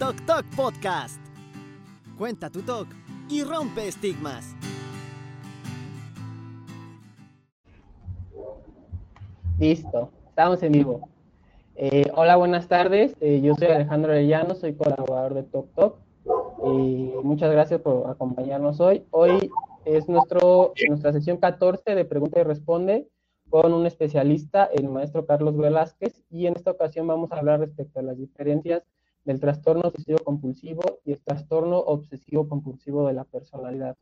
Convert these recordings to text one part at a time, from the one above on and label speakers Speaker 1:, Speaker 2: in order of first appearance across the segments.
Speaker 1: Tok Tok Podcast. Cuenta tu talk y rompe estigmas.
Speaker 2: Listo, estamos en vivo. Eh, hola, buenas tardes. Eh, yo soy Alejandro Arellano, soy colaborador de Tok. Y muchas gracias por acompañarnos hoy. Hoy es nuestro, nuestra sesión 14 de Pregunta y Responde con un especialista, el maestro Carlos Velázquez, y en esta ocasión vamos a hablar respecto a las diferencias del trastorno obsesivo compulsivo y el trastorno obsesivo compulsivo de la personalidad.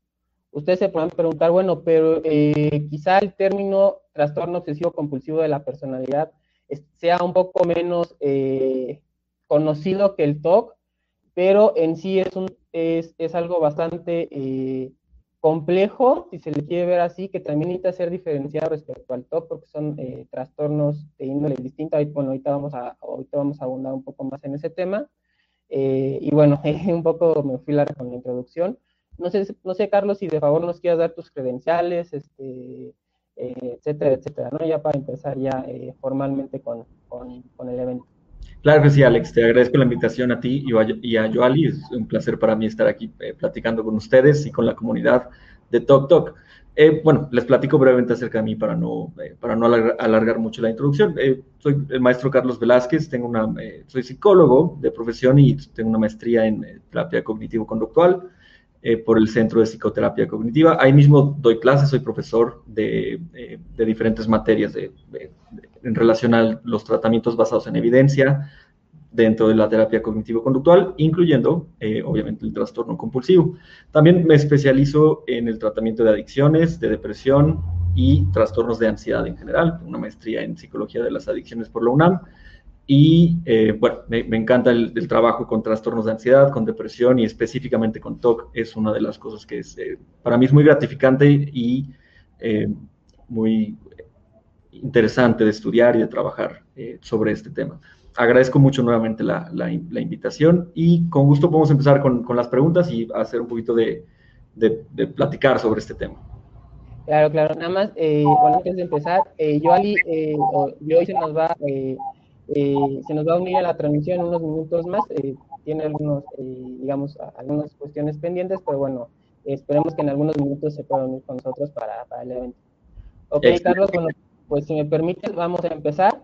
Speaker 2: Ustedes se pueden preguntar, bueno, pero eh, quizá el término trastorno obsesivo compulsivo de la personalidad sea un poco menos eh, conocido que el TOC, pero en sí es, un, es, es algo bastante eh, complejo, si se le quiere ver así, que también necesita ser diferenciado respecto al TOC, porque son eh, trastornos de índole distinta. Bueno, ahorita vamos, a, ahorita vamos a abundar un poco más en ese tema. Eh, y bueno, un poco me fui larga con la introducción. No sé, no sé, Carlos, si de favor nos quieras dar tus credenciales, este, eh, etcétera, etcétera, ¿no? Ya para empezar ya formalmente con, con, con el evento.
Speaker 3: Claro que sí, Alex. Te agradezco la invitación a ti y a Joali. Es un placer para mí estar aquí eh, platicando con ustedes y con la comunidad de Talk Talk. Eh, bueno, les platico brevemente acerca de mí para no, eh, para no alargar, mucho la introducción. soy el maestro Carlos Velázquez, tengo una, soy psicólogo de profesión y tengo una maestría en terapia cognitivo-conductual. Eh, por el Centro de Psicoterapia Cognitiva. Ahí mismo doy clases, soy profesor de, eh, de diferentes materias de, en relación a los tratamientos basados en evidencia dentro de la terapia cognitivo-conductual, incluyendo, eh, obviamente, el trastorno compulsivo. También me especializo en el tratamiento de adicciones, de depresión y trastornos de ansiedad en general, una maestría en psicología de las adicciones por la UNAM y eh, bueno, me, encanta el, trabajo con trastornos de ansiedad, con depresión y específicamente con TOC. Es una de las cosas que es, eh, para mí es muy gratificante y eh, muy interesante de estudiar y de trabajar sobre este tema. Agradezco mucho nuevamente la, la, invitación y con gusto podemos empezar con, con, las preguntas y hacer un poquito de, de, platicar sobre este tema.
Speaker 2: Claro, claro. Nada más, bueno, antes de empezar, yo, Ali, hoy se nos va eh, se nos va a unir a la transmisión en unos minutos más. Eh, tiene algunos, eh, digamos, algunas cuestiones pendientes, pero bueno, esperemos que en algunos minutos se pueda unir con nosotros para, para el evento. Ok, Carlos, bueno, pues si me permites, vamos a empezar.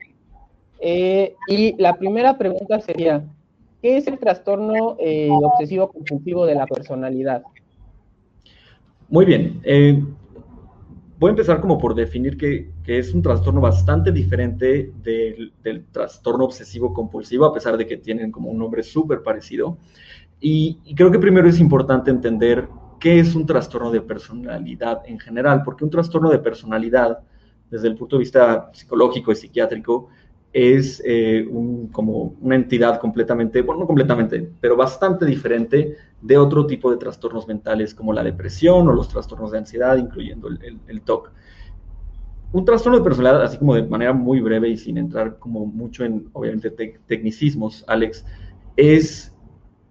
Speaker 2: y la primera pregunta sería, ¿qué es el trastorno obsesivo compulsivo de la personalidad?
Speaker 3: Muy bien voy a empezar como por definir que, es un trastorno bastante diferente del, trastorno obsesivo compulsivo, a pesar de que tienen como un nombre súper parecido. Y, creo que primero es importante entender qué es un trastorno de personalidad en general, porque un trastorno de personalidad, desde el punto de vista psicológico y psiquiátrico, es eh, como una entidad completamente, bueno, no completamente, pero bastante diferente de otro tipo de trastornos mentales como la depresión o los trastornos de ansiedad, incluyendo el, TOC. Un trastorno de personalidad, así como de manera muy breve y sin entrar como mucho en, obviamente, tecnicismos, Alex, es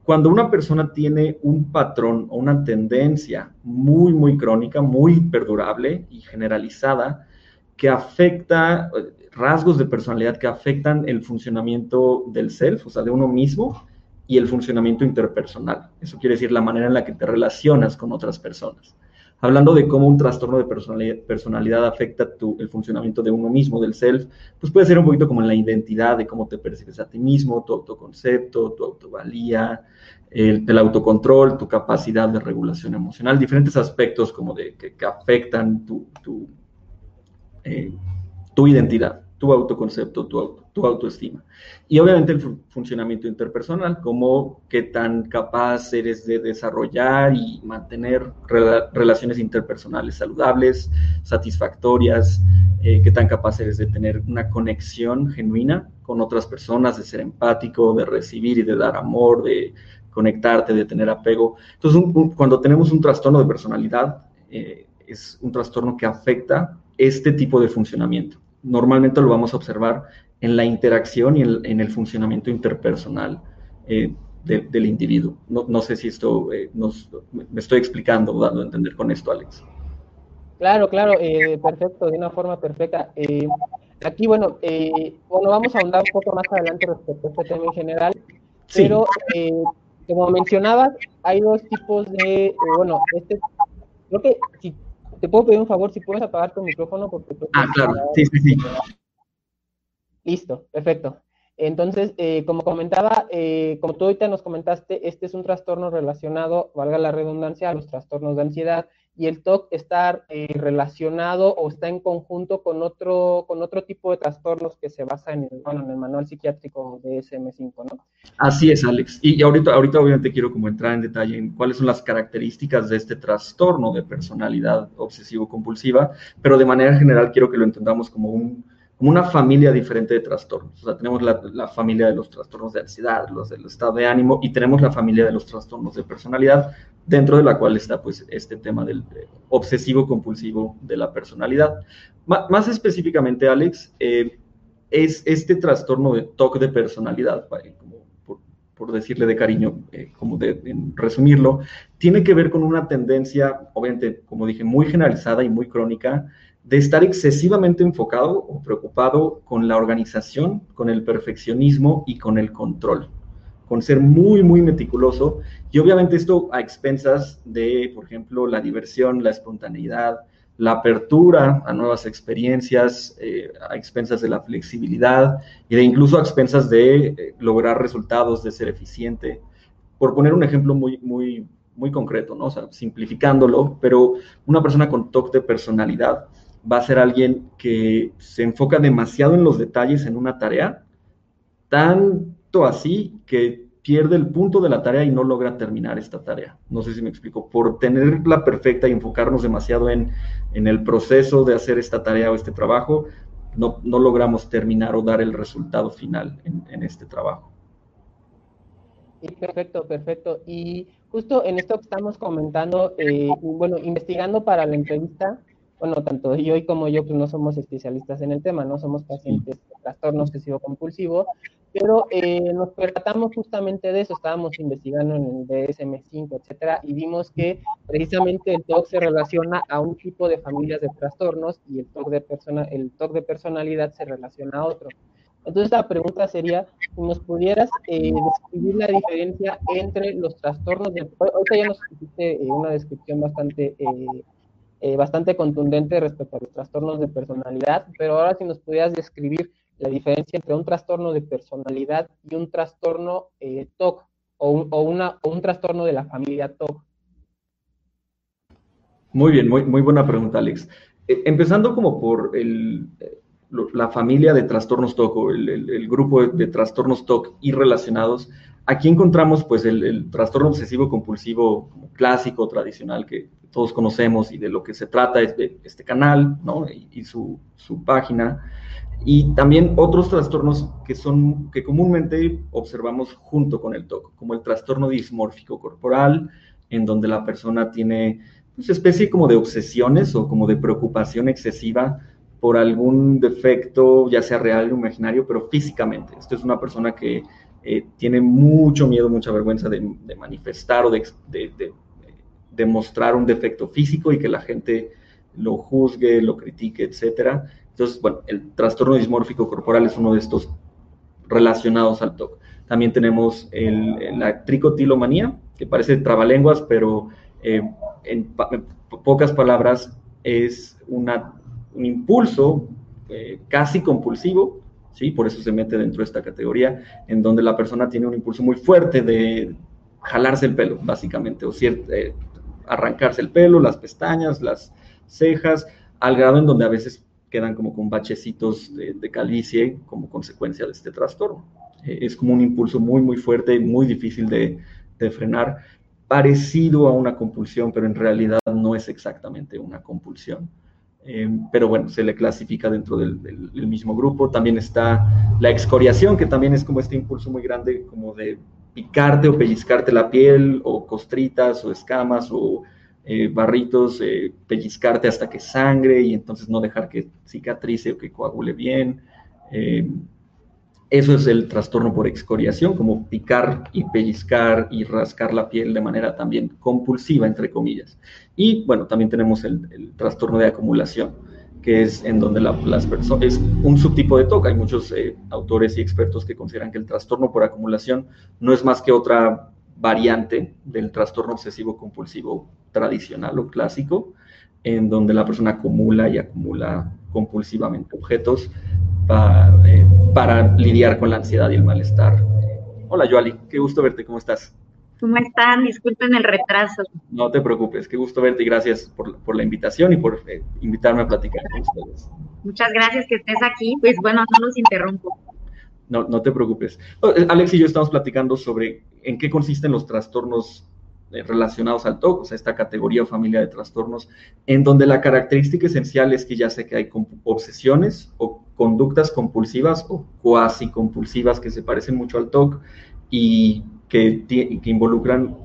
Speaker 3: cuando una persona tiene un patrón o una tendencia muy, muy crónica, muy perdurable y generalizada, que afecta rasgos de personalidad que afectan el funcionamiento del self, o sea, de uno mismo, y el funcionamiento interpersonal. Eso quiere decir la manera en la que te relacionas con otras personas. Hablando de cómo un trastorno de personalidad, afecta tu, el funcionamiento de uno mismo, del self, pues puede ser un poquito como en la identidad, de cómo te percibes a ti mismo, tu autoconcepto, tu autovalía, el, autocontrol, tu capacidad de regulación emocional, diferentes aspectos como de que, afectan tu, tu, eh, tu identidad tu autoconcepto, tu, autoestima. Y obviamente el funcionamiento interpersonal, como qué tan capaz eres de desarrollar y mantener relaciones interpersonales saludables, satisfactorias, eh, qué tan capaz eres de tener una conexión genuina con otras personas, de ser empático, de recibir y de dar amor, de conectarte, de tener apego. Entonces, cuando tenemos un trastorno de personalidad, eh, es un trastorno que afecta este tipo de funcionamiento normalmente lo vamos a observar en la interacción y en, el funcionamiento interpersonal eh, del individuo. No, sé si esto eh, me estoy explicando, dando a entender con esto, Alex.
Speaker 2: Claro, claro, eh, perfecto, de una forma perfecta. aquí, bueno, bueno, vamos a ahondar un poco más adelante respecto a este tema en general, Pero, eh, como mencionabas, hay dos tipos de, eh, bueno, este, creo que si te puedo pedir un favor, si puedes apagar tu micrófono porque...
Speaker 3: Ah, claro, sí, sí, sí.
Speaker 2: Listo, perfecto. Entonces, eh, como comentaba, eh, como tú ahorita nos comentaste, este es un trastorno relacionado, valga la redundancia, a los trastornos de ansiedad y el TOC está eh, relacionado o está en conjunto con otro, con otro tipo de trastornos que se basa en el, bueno, en el manual psiquiátrico de SM5, ¿no?
Speaker 3: Así es, Alex. Y, ahorita, ahorita obviamente quiero como entrar en detalle en cuáles son las características de este trastorno de personalidad obsesivo-compulsiva, pero de manera general quiero que lo entendamos como un como una familia diferente de trastornos. O sea, tenemos la, familia de los trastornos de ansiedad, los del estado de ánimo, y tenemos la familia de los trastornos de personalidad, dentro de la cual está pues este tema del obsesivo compulsivo de la personalidad. más específicamente, Alex, eh, es este trastorno de TOC de personalidad, como por, decirle de cariño, eh, como de resumirlo, tiene que ver con una tendencia, obviamente, como dije, muy generalizada y muy crónica, de estar excesivamente enfocado o preocupado con la organización, con el perfeccionismo y con el control, con ser muy, muy meticuloso. Y obviamente esto a expensas de, por ejemplo, la diversión, la espontaneidad, la apertura a nuevas experiencias, eh, a expensas de la flexibilidad y de incluso a expensas de eh, lograr resultados, de ser eficiente. Por poner un ejemplo muy, muy, muy concreto, ¿no? Simplificándolo, pero una persona con toque de personalidad va a ser alguien que se enfoca demasiado en los detalles en una tarea, tanto así que pierde el punto de la tarea y no logra terminar esta tarea. No sé si me explico. Por tenerla perfecta y enfocarnos demasiado en, el proceso de hacer esta tarea o este trabajo, no, logramos terminar o dar el resultado final en, este trabajo.
Speaker 2: perfecto, perfecto. Y justo en esto que estamos comentando, eh, bueno, investigando para la entrevista, bueno, tanto yo como yo pues no somos especialistas en el tema, no somos pacientes de trastorno obsesivo compulsivo, pero eh, nos percatamos justamente de eso, estábamos investigando en el DSM-5, etcétera, y vimos que precisamente el TOC se relaciona a un tipo de familias de trastornos y el TOC de, persona, el TOC de personalidad se relaciona a otro. Entonces la pregunta sería, si nos pudieras eh, describir la diferencia entre los trastornos de... Ahorita ya nos hiciste eh, una descripción bastante eh, bastante contundente respecto a los trastornos de personalidad, pero ahora si nos pudieras describir la diferencia entre un trastorno de personalidad y un trastorno eh, TOC o un, trastorno de la familia TOC.
Speaker 3: Muy bien, muy, buena pregunta, Alex. Eh, empezando como por la familia de trastornos TOC o el, grupo de, trastornos TOC y relacionados, aquí encontramos pues el, trastorno obsesivo compulsivo clásico, tradicional, que todos conocemos y de lo que se trata es de este canal. Y, su, su, página. Y también otros trastornos que son, que comúnmente observamos junto con el TOC, como el trastorno dismórfico corporal, en donde la persona tiene pues, especie como de obsesiones o como de preocupación excesiva por algún defecto, ya sea real o imaginario, pero físicamente. Esto es una persona que eh, tiene mucho miedo, mucha vergüenza de, manifestar o de, de, demostrar un defecto físico y que la gente lo juzgue, lo critique, etcétera. Entonces, bueno, el trastorno dismórfico corporal es uno de estos relacionados al TOC. También tenemos la tricotilomanía, que parece trabalenguas, pero eh, en, pocas palabras es una, un impulso eh, casi compulsivo, ¿sí? por eso se mete dentro de esta categoría, en donde la persona tiene un impulso muy fuerte de jalarse el pelo, básicamente, o eh, arrancarse el pelo, las pestañas, las cejas, al grado en donde a veces quedan como con bachecitos de, calvicie como consecuencia de este trastorno. Eh, es como un impulso muy, muy fuerte, muy difícil de, frenar, parecido a una compulsión, pero en realidad no es exactamente una compulsión. Eh, pero bueno, se le clasifica dentro del, mismo grupo. También está la excoriación, que también es como este impulso muy grande, como de picarte o pellizcarte la piel, o costritas o escamas o eh, barritos, eh, pellizcarte hasta que sangre y entonces no dejar que cicatrice o que coagule bien. Eso es el trastorno por excoriación, como picar y pellizcar y rascar la piel de manera también compulsiva, entre comillas. Y bueno, también tenemos el, trastorno de acumulación, que es en donde las personas, es un subtipo de TOC. Hay muchos eh, autores y expertos que consideran que el trastorno por acumulación no es más que otra variante del trastorno obsesivo compulsivo tradicional o clásico, en donde la persona acumula y acumula compulsivamente objetos para, eh, para lidiar con la ansiedad y el malestar. Hola, Joali, qué gusto verte, ¿cómo estás?
Speaker 4: ¿Cómo están? Disculpen el retraso.
Speaker 3: No te preocupes, qué gusto verte y gracias por, por la invitación y por eh, invitarme a platicar con ustedes.
Speaker 4: Muchas gracias que estés aquí. Pues bueno, no los interrumpo.
Speaker 3: No, no te preocupes. Oh, eh, Alex y yo estamos platicando sobre en qué consisten los trastornos relacionados al TOC, o sea, esta categoría o familia de trastornos, en donde la característica esencial es que ya sé que hay obsesiones o conductas compulsivas o cuasi compulsivas que se parecen mucho al TOC y que, que involucran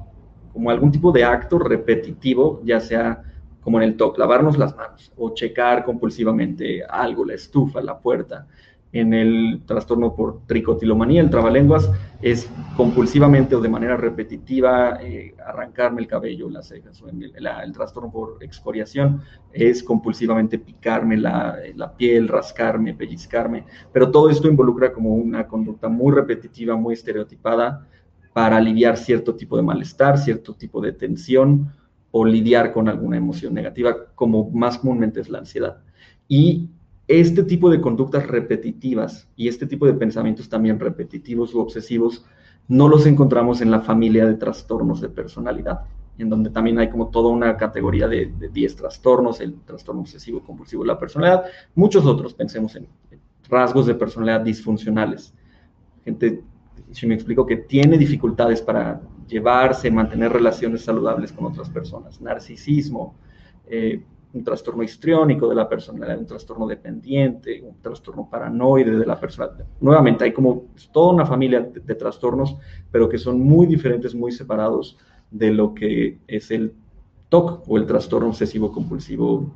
Speaker 3: como algún tipo de acto repetitivo, ya sea como en el TOC, lavarnos las manos o checar compulsivamente algo, la estufa, la puerta. En el trastorno por tricotilomanía, el trabalenguas, es compulsivamente o de manera repetitiva eh, arrancarme el cabello, las cejas, o en el, trastorno por excoriación es compulsivamente picarme la, la, piel, rascarme, pellizcarme, pero todo esto involucra como una conducta muy repetitiva, muy estereotipada, para aliviar cierto tipo de malestar, cierto tipo de tensión o lidiar con alguna emoción negativa, como más comúnmente es la ansiedad. Y este tipo de conductas repetitivas y este tipo de pensamientos también repetitivos u obsesivos no los encontramos en la familia de trastornos de personalidad, en donde también hay como toda una categoría de 10 trastornos, el trastorno obsesivo compulsivo de la personalidad, muchos otros, pensemos en rasgos de personalidad disfuncionales, gente si me explico, que tiene dificultades para llevarse, mantener relaciones saludables con otras personas, narcisismo, eh, un trastorno histriónico de la personalidad, un trastorno dependiente, un trastorno paranoide de la personalidad. Nuevamente, hay como toda una familia de, trastornos, pero que son muy diferentes, muy separados de lo que es el TOC o el trastorno obsesivo compulsivo,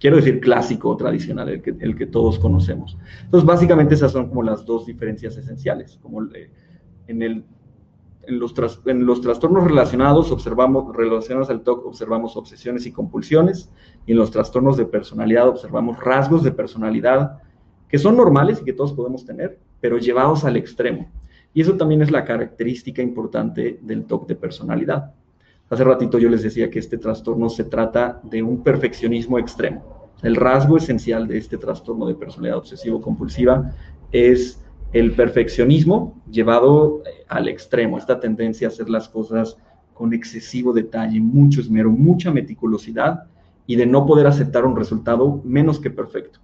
Speaker 3: quiero decir clásico o tradicional, el que, el que todos conocemos. Entonces, básicamente esas son como las dos diferencias esenciales, como... Eh, en, el, en, los, en los trastornos relacionados, observamos, relacionados al TOC, observamos obsesiones y compulsiones, y en los trastornos de personalidad observamos rasgos de personalidad que son normales y que todos podemos tener, pero llevados al extremo. Y eso también es la característica importante del TOC de personalidad. Hace ratito yo les decía que este trastorno se trata de un perfeccionismo extremo. El rasgo esencial de este trastorno de personalidad obsesivo-compulsiva es el perfeccionismo llevado eh, al extremo, esta tendencia a hacer las cosas con excesivo detalle, mucho esmero, mucha meticulosidad y de no poder aceptar un resultado menos que perfecto.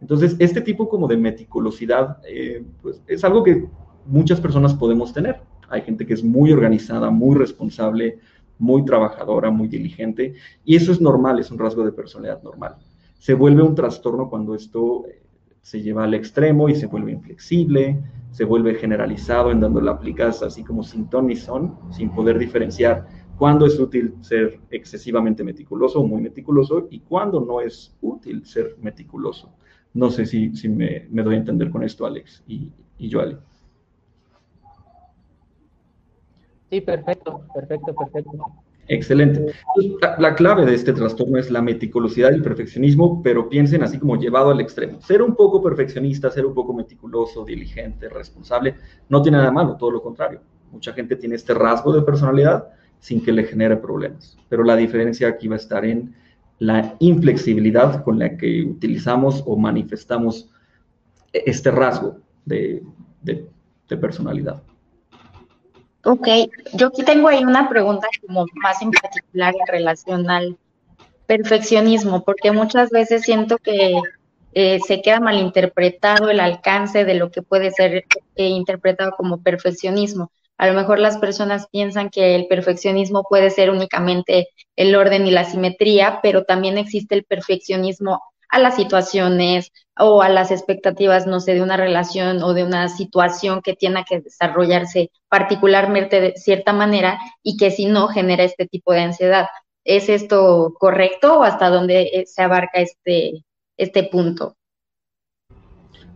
Speaker 3: Entonces, este tipo como de meticulosidad, eh, pues es algo que muchas personas podemos tener. Hay gente que es muy organizada, muy responsable, muy trabajadora, muy diligente, y eso es normal, es un rasgo de personalidad normal. Se vuelve un trastorno cuando esto eh, se lleva al extremo y se vuelve inflexible, se vuelve generalizado en donde lo aplicas así como sin ton ni son, sin poder diferenciar cuándo es útil ser excesivamente meticuloso o muy meticuloso y cuándo no es útil ser meticuloso. No sé si, me, doy a entender con esto, Alex y, y Joali.
Speaker 2: Sí, perfecto, perfecto, perfecto.
Speaker 3: Excelente. la, clave de este trastorno es la meticulosidad y el perfeccionismo, pero piensen así como llevado al extremo. Ser un poco perfeccionista, ser un poco meticuloso, diligente, responsable, no tiene nada malo, todo lo contrario. Mucha gente tiene este rasgo de personalidad sin que le genere problemas. Pero la diferencia aquí va a estar en la inflexibilidad con la que utilizamos o manifestamos este rasgo de, personalidad.
Speaker 4: Ok, yo aquí tengo ahí una pregunta como más en particular en relación al perfeccionismo, porque muchas veces siento que eh, se queda malinterpretado el alcance de lo que puede ser eh, interpretado como perfeccionismo. A lo mejor las personas piensan que el perfeccionismo puede ser únicamente el orden y la simetría, pero también existe el perfeccionismo a las situaciones o a las expectativas, no sé, de una relación o de una situación que tiene que desarrollarse particularmente de cierta manera y que si no genera este tipo de ansiedad. ¿Es esto correcto o hasta dónde se abarca este, este punto?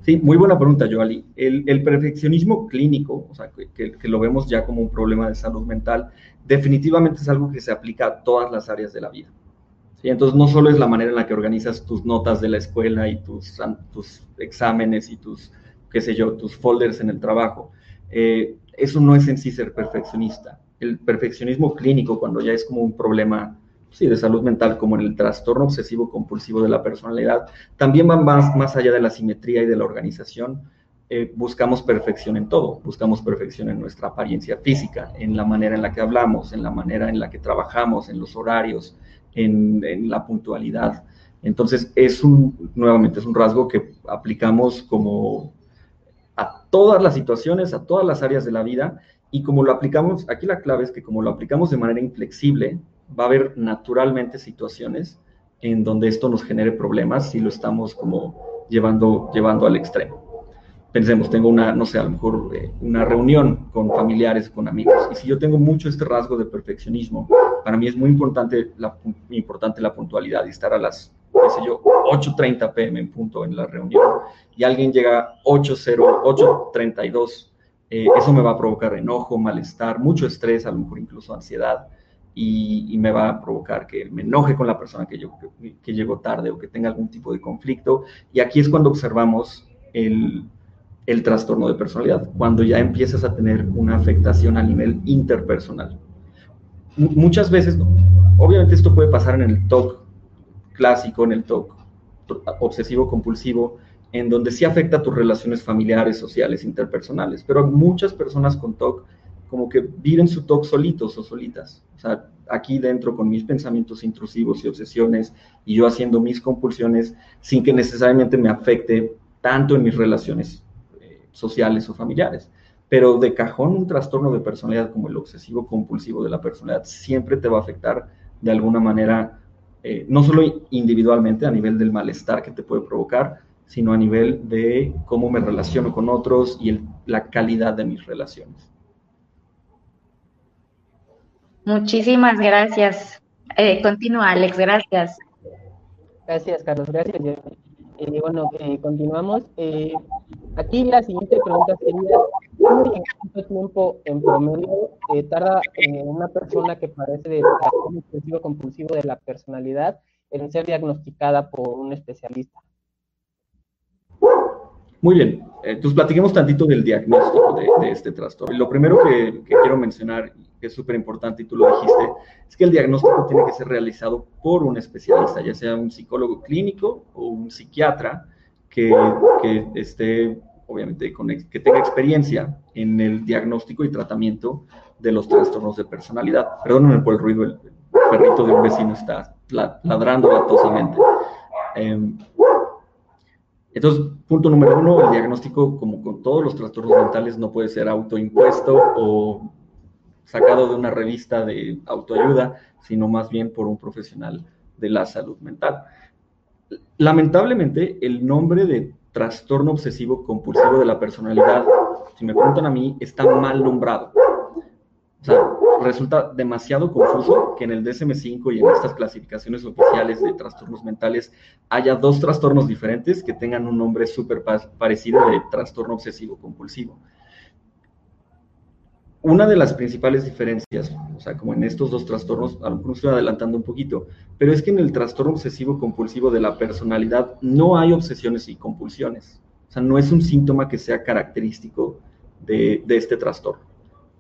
Speaker 3: Sí, muy buena pregunta, Joali. El, el perfeccionismo clínico, o sea, que, que, lo vemos ya como un problema de salud mental, definitivamente es algo que se aplica a todas las áreas de la vida Entonces, no solo es la manera en la que organizas tus notas de la escuela y tus, tus exámenes y tus, qué sé yo, tus folders en el trabajo. Eh, eso no es en sí ser perfeccionista. El perfeccionismo clínico, cuando ya es como un problema sí, de salud mental, como en el trastorno obsesivo compulsivo de la personalidad, también va más, más allá de la simetría y de la organización. Eh, buscamos perfección en todo, buscamos perfección en nuestra apariencia física, en la manera en la que hablamos, en la manera en la que trabajamos, en los horarios, en, la puntualidad. Entonces, es un, nuevamente, es un rasgo que aplicamos como a todas las situaciones, a todas las áreas de la vida, y como lo aplicamos, aquí la clave es que como lo aplicamos de manera inflexible, va a haber naturalmente situaciones en donde esto nos genere problemas si lo estamos como llevando, llevando al extremo pensemos, tengo una, no sé, a lo mejor eh, una reunión con familiares, con amigos, y si yo tengo mucho este rasgo de perfeccionismo, para mí es muy importante la, importante la puntualidad y estar a las, qué sé yo, 8.30 pm en punto en la reunión, y alguien llega 8.0, 8.32, eh, eso me va a provocar enojo, malestar, mucho estrés, a lo mejor incluso ansiedad, y, y, me va a provocar que me enoje con la persona que, yo, que, que llegó tarde o que tenga algún tipo de conflicto. Y aquí es cuando observamos el, el trastorno de personalidad, cuando ya empiezas a tener una afectación a nivel interpersonal. muchas veces, obviamente esto puede pasar en el TOC clásico, en el TOC obsesivo compulsivo, en donde sí afecta a tus relaciones familiares, sociales, interpersonales, pero muchas personas con TOC como que viven su TOC solitos o solitas. O sea, aquí dentro con mis pensamientos intrusivos y obsesiones y yo haciendo mis compulsiones sin que necesariamente me afecte tanto en mis relaciones sociales o familiares. Pero de cajón un trastorno de personalidad como el obsesivo compulsivo de la personalidad siempre te va a afectar de alguna manera, eh, no solo individualmente a nivel del malestar que te puede provocar, sino a nivel de cómo me relaciono con otros y la calidad de mis relaciones.
Speaker 4: Muchísimas gracias. Eh, continúa, Alex, gracias.
Speaker 2: Gracias, Carlos, gracias. Eh, bueno, eh, continuamos. Eh, aquí la siguiente pregunta sería, ¿cuánto tiempo en promedio tarda una persona que padece de trastorno obsesivo compulsivo de la personalidad en ser diagnosticada por un especialista?
Speaker 3: Muy bien, entonces platiquemos tantito del diagnóstico de, este trastorno. Lo primero que, quiero mencionar, que es súper importante y tú lo dijiste, es que el diagnóstico tiene que ser realizado por un especialista, ya sea un psicólogo clínico o un psiquiatra que, que esté, obviamente, con, que tenga experiencia en el diagnóstico y tratamiento de los trastornos de personalidad. Perdónenme por el ruido, el, perrito de un vecino está ladrando latosamente. Em, entonces, punto número uno, el diagnóstico, como con todos los trastornos mentales, no puede ser autoimpuesto o sacado de una revista de autoayuda, sino más bien por un profesional de la salud mental. Lamentablemente, el nombre de trastorno obsesivo compulsivo de la personalidad, si me preguntan a mí, está mal nombrado. O sea, resulta demasiado confuso que en el DSM-5 y en estas clasificaciones oficiales de trastornos mentales haya dos trastornos diferentes que tengan un nombre súper parecido de trastorno obsesivo compulsivo. Una de las principales diferencias, o sea, como en estos dos trastornos, a lo mejor estoy adelantando un poquito, pero es que en el trastorno obsesivo compulsivo de la personalidad no hay obsesiones y compulsiones. O sea, no es un síntoma que sea característico de, de este trastorno.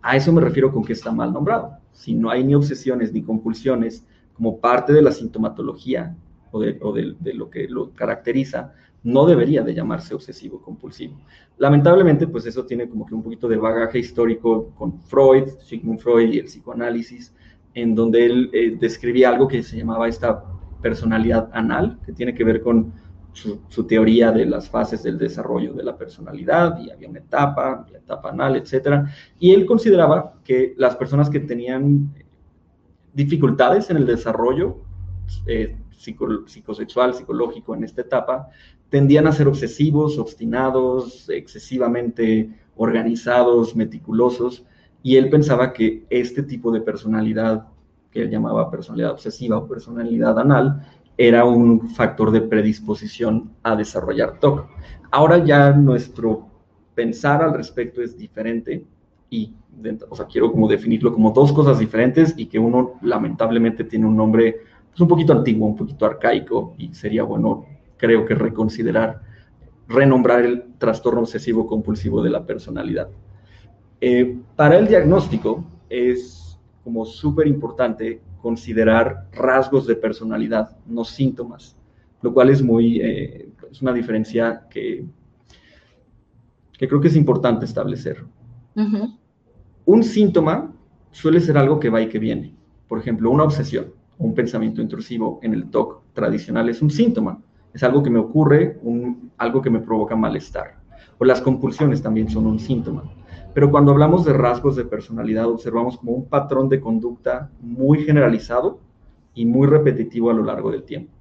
Speaker 3: A eso me refiero con que está mal nombrado. Si no hay ni obsesiones ni compulsiones como parte de la sintomatología o de, lo que lo caracteriza, no debería de llamarse obsesivo compulsivo. Lamentablemente, pues eso tiene como que un poquito de bagaje histórico con Freud, Sigmund Freud y el psicoanálisis, en donde él eh, describía algo que se llamaba esta personalidad anal, que tiene que ver con su, teoría de las fases del desarrollo de la personalidad y había una etapa, la etapa anal, etc. Y él consideraba que las personas que tenían dificultades en el desarrollo eh, psicosexual, psicológico en esta etapa, tendían a ser obsesivos, obstinados, excesivamente organizados, meticulosos, y él pensaba que este tipo de personalidad, que él llamaba personalidad obsesiva o personalidad anal, era un factor de predisposición a desarrollar TOC. Ahora ya nuestro pensar al respecto es diferente y, o sea, quiero como definirlo como dos cosas diferentes y que uno lamentablemente tiene un nombre es un poquito antiguo, un poquito arcaico y sería bueno, creo que reconsiderar, renombrar el trastorno obsesivo compulsivo de la personalidad. Eh, para el diagnóstico es como súper importante considerar rasgos de personalidad, no síntomas, lo cual es muy, eh, es una diferencia que, que creo que es importante establecer. Un síntoma suele ser algo que va y que viene. Por ejemplo, una obsesión un pensamiento intrusivo en el TOC tradicional es un síntoma, es algo que me ocurre, algo que me provoca malestar. O las compulsiones también son un síntoma. Pero cuando hablamos de rasgos de personalidad, observamos como un patrón de conducta muy generalizado y muy repetitivo a lo largo del tiempo.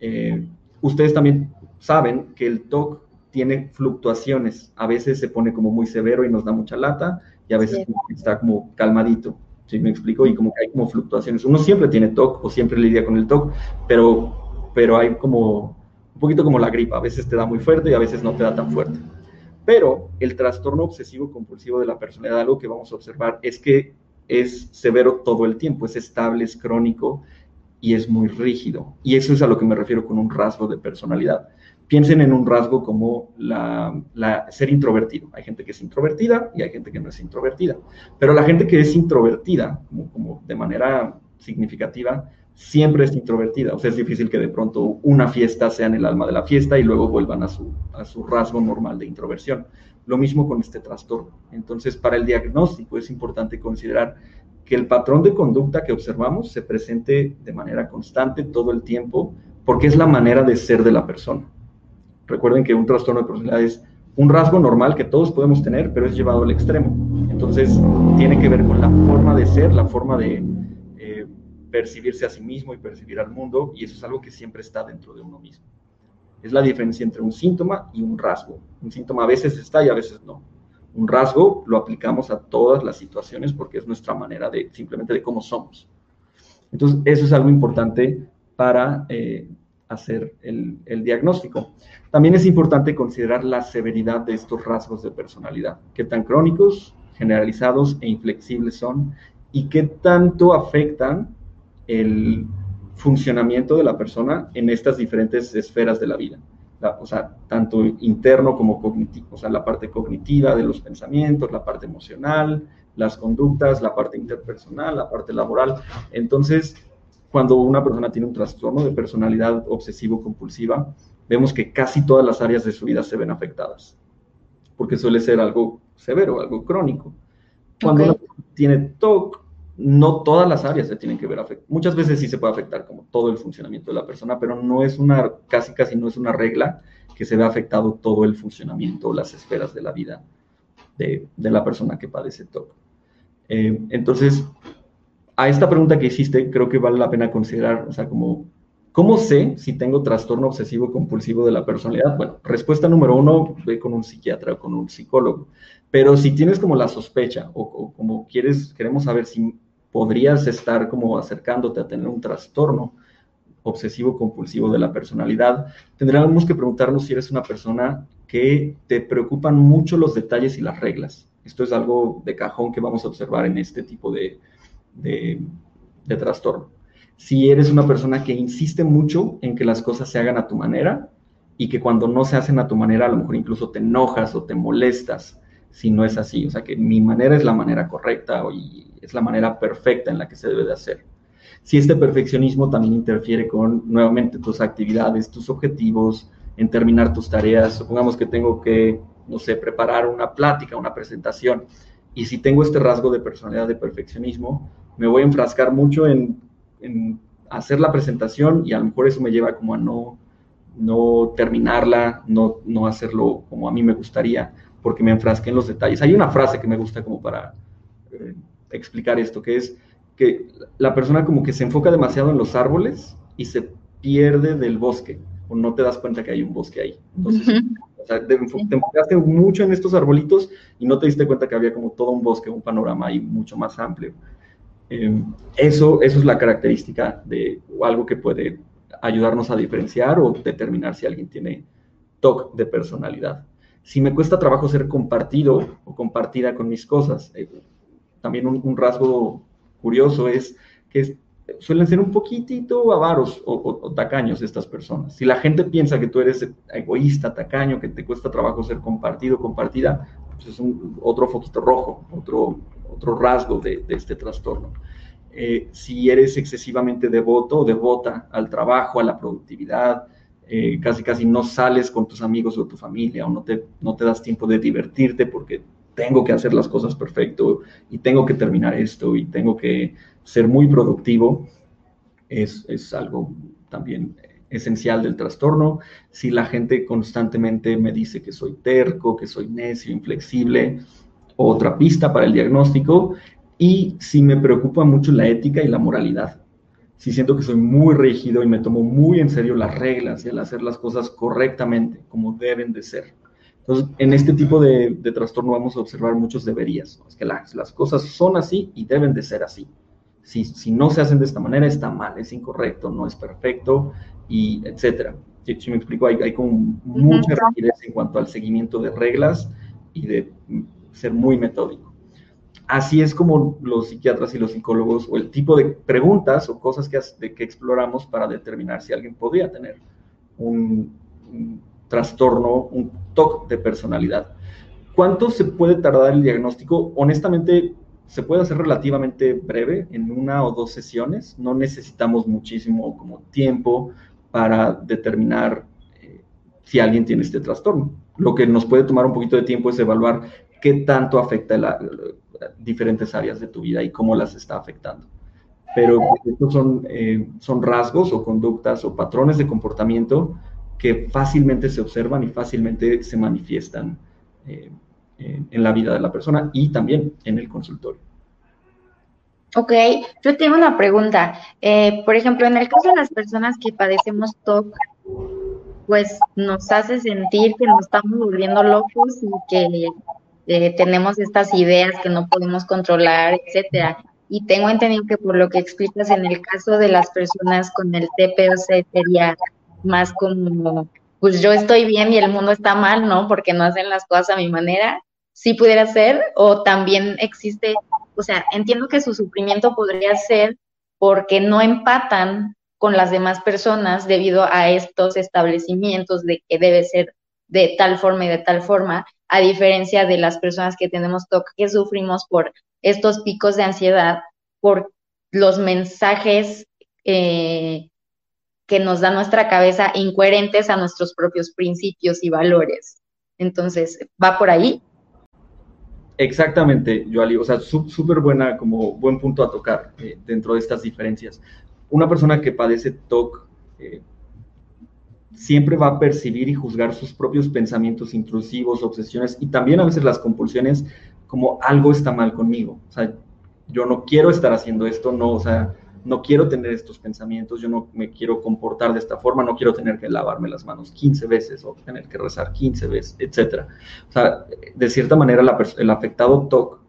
Speaker 3: Eh, ustedes también saben que el TOC tiene fluctuaciones. A veces se pone como muy severo y nos da mucha lata, y a veces está como calmadito. ¿Sí me explico? Y como que hay como fluctuaciones. Uno siempre tiene TOC o siempre lidia con el TOC, pero, pero hay como un poquito como la gripa, a veces te da muy fuerte y a veces no te da tan fuerte. Pero el trastorno obsesivo compulsivo de la personalidad, algo que vamos a observar es que es severo todo el tiempo, es estable, es crónico y es muy rígido. Y eso es a lo que me refiero con un rasgo de personalidad piensen en un rasgo como la, ser introvertido. Hay gente que es introvertida y hay gente que no es introvertida. Pero la gente que es introvertida, como, de manera significativa, siempre es introvertida. O sea, es difícil que de pronto una fiesta sea en el alma de la fiesta y luego vuelvan a su, a su rasgo normal de introversión. Lo mismo con este trastorno. Entonces, para el diagnóstico es importante considerar que el patrón de conducta que observamos se presente de manera constante todo el tiempo, porque es la manera de ser de la persona. Recuerden que un trastorno de personalidad es un rasgo normal que todos podemos tener, pero es llevado al extremo. Entonces, tiene que ver con la forma de ser, la forma de eh, percibirse a sí mismo y percibir al mundo, y eso es algo que siempre está dentro de uno mismo. Es la diferencia entre un síntoma y un rasgo. Un síntoma a veces está y a veces no. Un rasgo lo aplicamos a todas las situaciones porque es nuestra manera de simplemente de cómo somos. Entonces, eso es algo importante para eh, hacer el, diagnóstico. También es importante considerar la severidad de estos rasgos de personalidad, qué tan crónicos, generalizados e inflexibles son y qué tanto afectan el funcionamiento de la persona en estas diferentes esferas de la vida. o sea, tanto interno como cognitivo, o sea, la parte cognitiva de los pensamientos, la parte emocional, las conductas, la parte interpersonal, la parte laboral. Entonces, cuando una persona tiene un trastorno de personalidad obsesivo-compulsiva, vemos que casi todas las áreas de su vida se ven afectadas, porque suele ser algo severo, algo crónico. Cuando uno tiene TOC, no todas las áreas se tienen que ver afectadas. Muchas veces sí se puede afectar como todo el funcionamiento de la persona, pero no es una, casi casi no es una regla que se vea afectado todo el funcionamiento o las esferas de la vida de, la persona que padece TOC. Eh, entonces, a esta pregunta que hiciste, creo que vale la pena considerar, o sea, como, ¿cómo sé si tengo trastorno obsesivo compulsivo de la personalidad? Bueno, respuesta número uno, ve con un psiquiatra o con un psicólogo. Pero si tienes como la sospecha o, como quieres, queremos saber si podrías estar como acercándote a tener un trastorno obsesivo compulsivo de la personalidad, tendríamos que preguntarnos si eres una persona que te preocupan mucho los detalles y las reglas. Esto es algo de cajón que vamos a observar en este tipo de, de, trastorno. Si eres una persona que insiste mucho en que las cosas se hagan a tu manera y que cuando no se hacen a tu manera, a lo mejor incluso te enojas o te molestas si no es así. O sea, que mi manera es la manera correcta y es la manera perfecta en la que se debe de hacer. Si este perfeccionismo también interfiere con nuevamente tus actividades, tus objetivos, en terminar tus tareas, supongamos que tengo que, no sé, preparar una plática, una presentación, y si tengo este rasgo de personalidad de perfeccionismo, me voy a enfrascar mucho en, hacer la presentación y a lo mejor eso me lleva como a no, no terminarla, no, no hacerlo como a mí me gustaría, porque me enfrasqué en los detalles. Hay una frase que me gusta como para eh, explicar esto, que es que la persona como que se enfoca demasiado en los árboles y se pierde del bosque, o no te das cuenta que hay un bosque ahí. Entonces, o sea, te, enfocaste mucho en estos arbolitos y no te diste cuenta que había como todo un bosque, un panorama ahí mucho más amplio. Em, eso, eso es la característica de algo que puede ayudarnos a diferenciar o determinar si alguien tiene TOC de personalidad. Si me cuesta trabajo ser compartido o compartida con mis cosas, eh, también un, rasgo curioso es que suelen ser un poquitito avaros o, tacaños estas personas. Si la gente piensa que tú eres egoísta, tacaño, que te cuesta trabajo ser compartido, compartida, pues es un, otro foquito rojo, otro, otro rasgo de, este trastorno. Eh, si eres excesivamente devoto o devota al trabajo, a la productividad, eh, casi casi no sales con tus amigos o tu familia o no te, no te das tiempo de divertirte porque tengo que hacer las cosas perfecto y tengo que terminar esto y tengo que ser muy productivo, es, es algo también esencial del trastorno. Si la gente constantemente me dice que soy terco, que soy necio, inflexible, otra pista para el diagnóstico. Y si me preocupa mucho la ética y la moralidad. Si siento que soy muy rígido y me tomo muy en serio las reglas y el hacer las cosas correctamente, como deben de ser. Entonces, en este tipo de, trastorno vamos a observar muchos deberías. Es que las, las cosas son así y deben de ser así. Si, si, no se hacen de esta manera, está mal, es incorrecto, no es perfecto, y etcétera. Si, me explico, hay, hay como mucha rigidez en cuanto al seguimiento de reglas y de ser muy metódico. Así es como los psiquiatras y los psicólogos, o el tipo de preguntas o cosas que, exploramos para determinar si alguien podría tener un, trastorno, un TOC de personalidad. ¿Cuánto se puede tardar el diagnóstico? Honestamente, se puede hacer relativamente breve, en una o dos sesiones. No necesitamos muchísimo como tiempo para determinar eh, si alguien tiene este trastorno. Lo que nos puede tomar un poquito de tiempo es evaluar qué tanto afecta las diferentes áreas de tu vida y cómo las está afectando. Pero estos son, eh, son rasgos o conductas o patrones de comportamiento que fácilmente se observan y fácilmente se manifiestan eh, en, la vida de la persona y también en el consultorio.
Speaker 4: Ok, yo tengo una pregunta. Eh, por ejemplo, en el caso de las personas que padecemos TOC, pues nos hace sentir que nos estamos volviendo locos y que eh, tenemos estas ideas que no podemos controlar, etcétera. Y tengo entendido que por lo que explicas en el caso de las personas con el TPOC sería más como, pues yo estoy bien y el mundo está mal, ¿no? Porque no hacen las cosas a mi manera. Sí pudiera ser, o también existe, o sea, entiendo que su sufrimiento podría ser porque no empatan con las demás personas debido a estos establecimientos de que debe ser de tal forma y de tal forma, a diferencia de las personas que tenemos TOC, que sufrimos por estos picos de ansiedad, por los mensajes eh, que nos da nuestra cabeza incoherentes a nuestros propios principios y valores. Entonces, ¿va por ahí?
Speaker 3: Exactamente, Joali, o sea, súper buena, como buen punto a tocar eh, dentro de estas diferencias. Una persona que padece TOC eh, siempre va a percibir y juzgar sus propios pensamientos intrusivos, obsesiones y también a veces las compulsiones como algo está mal conmigo. O sea, yo no quiero estar haciendo esto, no, o sea, no quiero tener estos pensamientos, yo no me quiero comportar de esta forma, no quiero tener que lavarme las manos 15 veces o tener que rezar 15 veces, etc. O sea, de cierta manera el afectado TOC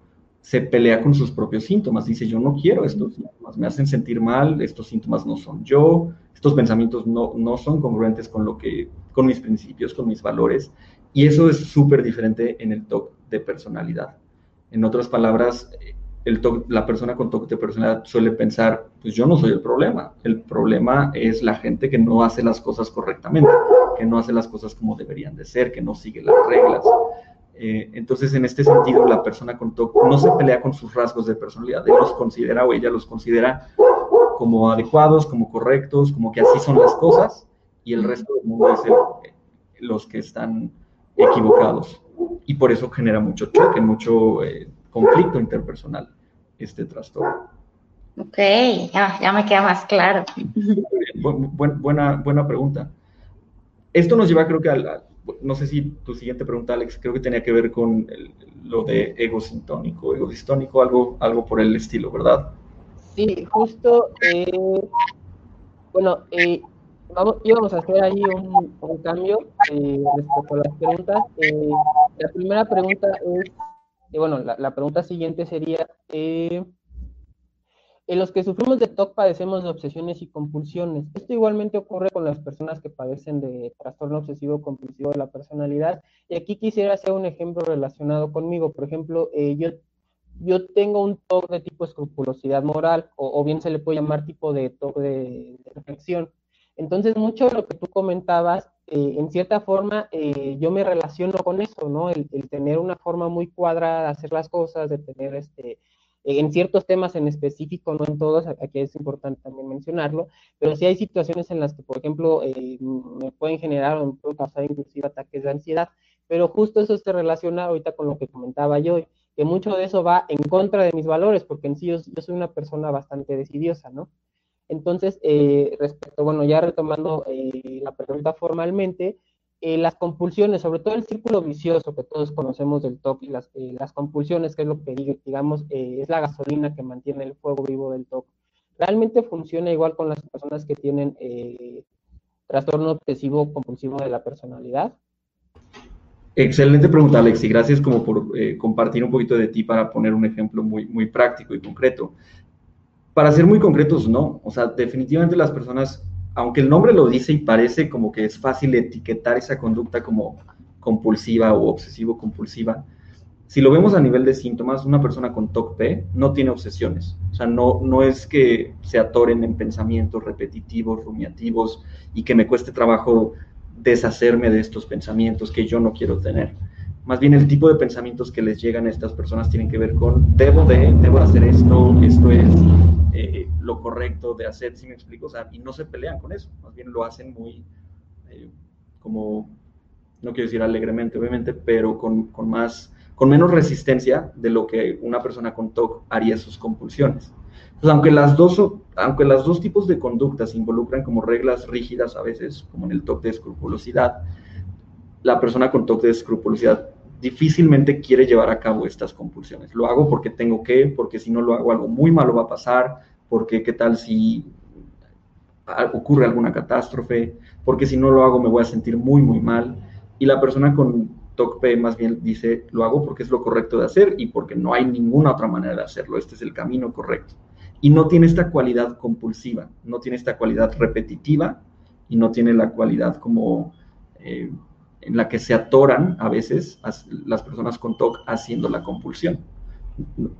Speaker 3: se pelea con sus propios síntomas, dice yo no quiero estos síntomas, me hacen sentir mal, estos síntomas no son yo, estos pensamientos no, no son congruentes con, lo que, con mis principios, con mis valores, y eso es súper diferente en el TOC de personalidad. En otras palabras, el la persona con TOC de personalidad suele pensar, pues yo no soy el problema, el problema es la gente que no hace las cosas correctamente, que no hace las cosas como deberían de ser, que no sigue las reglas. Eh, entonces, en este sentido, la persona con TOC no se pelea con sus rasgos de personalidad, él los considera o ella los considera como adecuados, como correctos, como que así son las cosas, y el resto del mundo es los que están equivocados. Y por eso genera mucho choque, mucho eh, conflicto interpersonal este trastorno.
Speaker 4: Ok, ya, me queda más claro.
Speaker 3: buena, buena pregunta. Esto nos lleva, creo que, a, no sé si tu siguiente pregunta, Alex, creo que tenía que ver con lo de ego sintónico, ego distónico, algo, algo por el estilo, ¿verdad?
Speaker 2: Sí, justo, eh, bueno, eh, vamos, íbamos a hacer ahí un, cambio eh, respecto a las preguntas. la primera pregunta es, bueno, la, pregunta siguiente sería, en los que sufrimos de TOC padecemos de obsesiones y compulsiones. Esto igualmente ocurre con las personas que padecen de trastorno obsesivo compulsivo de la personalidad. Y aquí quisiera hacer un ejemplo relacionado conmigo. Por ejemplo, yo yo tengo un TOC de tipo escrupulosidad moral, o, bien se le puede llamar tipo de TOC de, reflexión. Entonces, mucho de lo que tú comentabas, eh, en cierta forma, eh, yo me relaciono con eso, ¿no? El, tener una forma muy cuadrada de hacer las cosas, de tener este, en ciertos temas en específico, no en todos, aquí es importante también mencionarlo, pero sí hay situaciones en las que, por ejemplo, eh, me pueden generar o me pueden causar inclusive ataques de ansiedad, pero justo eso se relaciona ahorita con lo que comentaba yo, que mucho de eso va en contra de mis valores, porque en sí yo, soy una persona bastante decidiosa, ¿no? Entonces, eh, respecto, bueno, ya retomando eh, la pregunta formalmente, eh, las compulsiones, sobre todo el círculo vicioso que todos conocemos del TOC y las, las compulsiones, que es lo que digamos, es la gasolina que mantiene el fuego vivo del TOC, realmente funciona igual con las personas que tienen trastorno obsesivo compulsivo de la personalidad.
Speaker 3: Excelente pregunta, Alex, y gracias como por eh, compartir un poquito de ti para poner un ejemplo muy, muy práctico y concreto. Para ser muy concretos, no. O sea, definitivamente las personas, aunque el nombre lo dice y parece como que es fácil etiquetar esa conducta como compulsiva o obsesivo-compulsiva, si lo vemos a nivel de síntomas, una persona con TOC-P no tiene obsesiones. O sea, no, no es que se atoren en pensamientos repetitivos, rumiativos y que me cueste trabajo deshacerme de estos pensamientos que yo no quiero tener. Más bien el tipo de pensamientos que les llegan a estas personas tienen que ver con debo de, debo hacer esto, esto es eh, lo correcto de hacer, si me explico, o sea, y no se pelean con eso, más bien lo hacen muy, eh, como, no quiero decir alegremente, obviamente, pero con, con, más, con menos resistencia de lo que una persona con TOC haría sus compulsiones. Pues aunque las dos, aunque las dos tipos de conductas involucran como reglas rígidas a veces, como en el toque de escrupulosidad, la persona con toque de escrupulosidad difícilmente quiere llevar a cabo estas compulsiones. Lo hago porque tengo que, porque si no lo hago algo muy malo va a pasar, porque qué tal si ocurre alguna catástrofe, porque si no lo hago me voy a sentir muy, muy mal. Y la persona con TOCP más bien dice, lo hago porque es lo correcto de hacer y porque no hay ninguna otra manera de hacerlo, este es el camino correcto y no tiene esta cualidad compulsiva, no tiene esta cualidad repetitiva y no tiene la cualidad como eh, en la que se atoran a veces las personas con TOC haciendo la compulsión.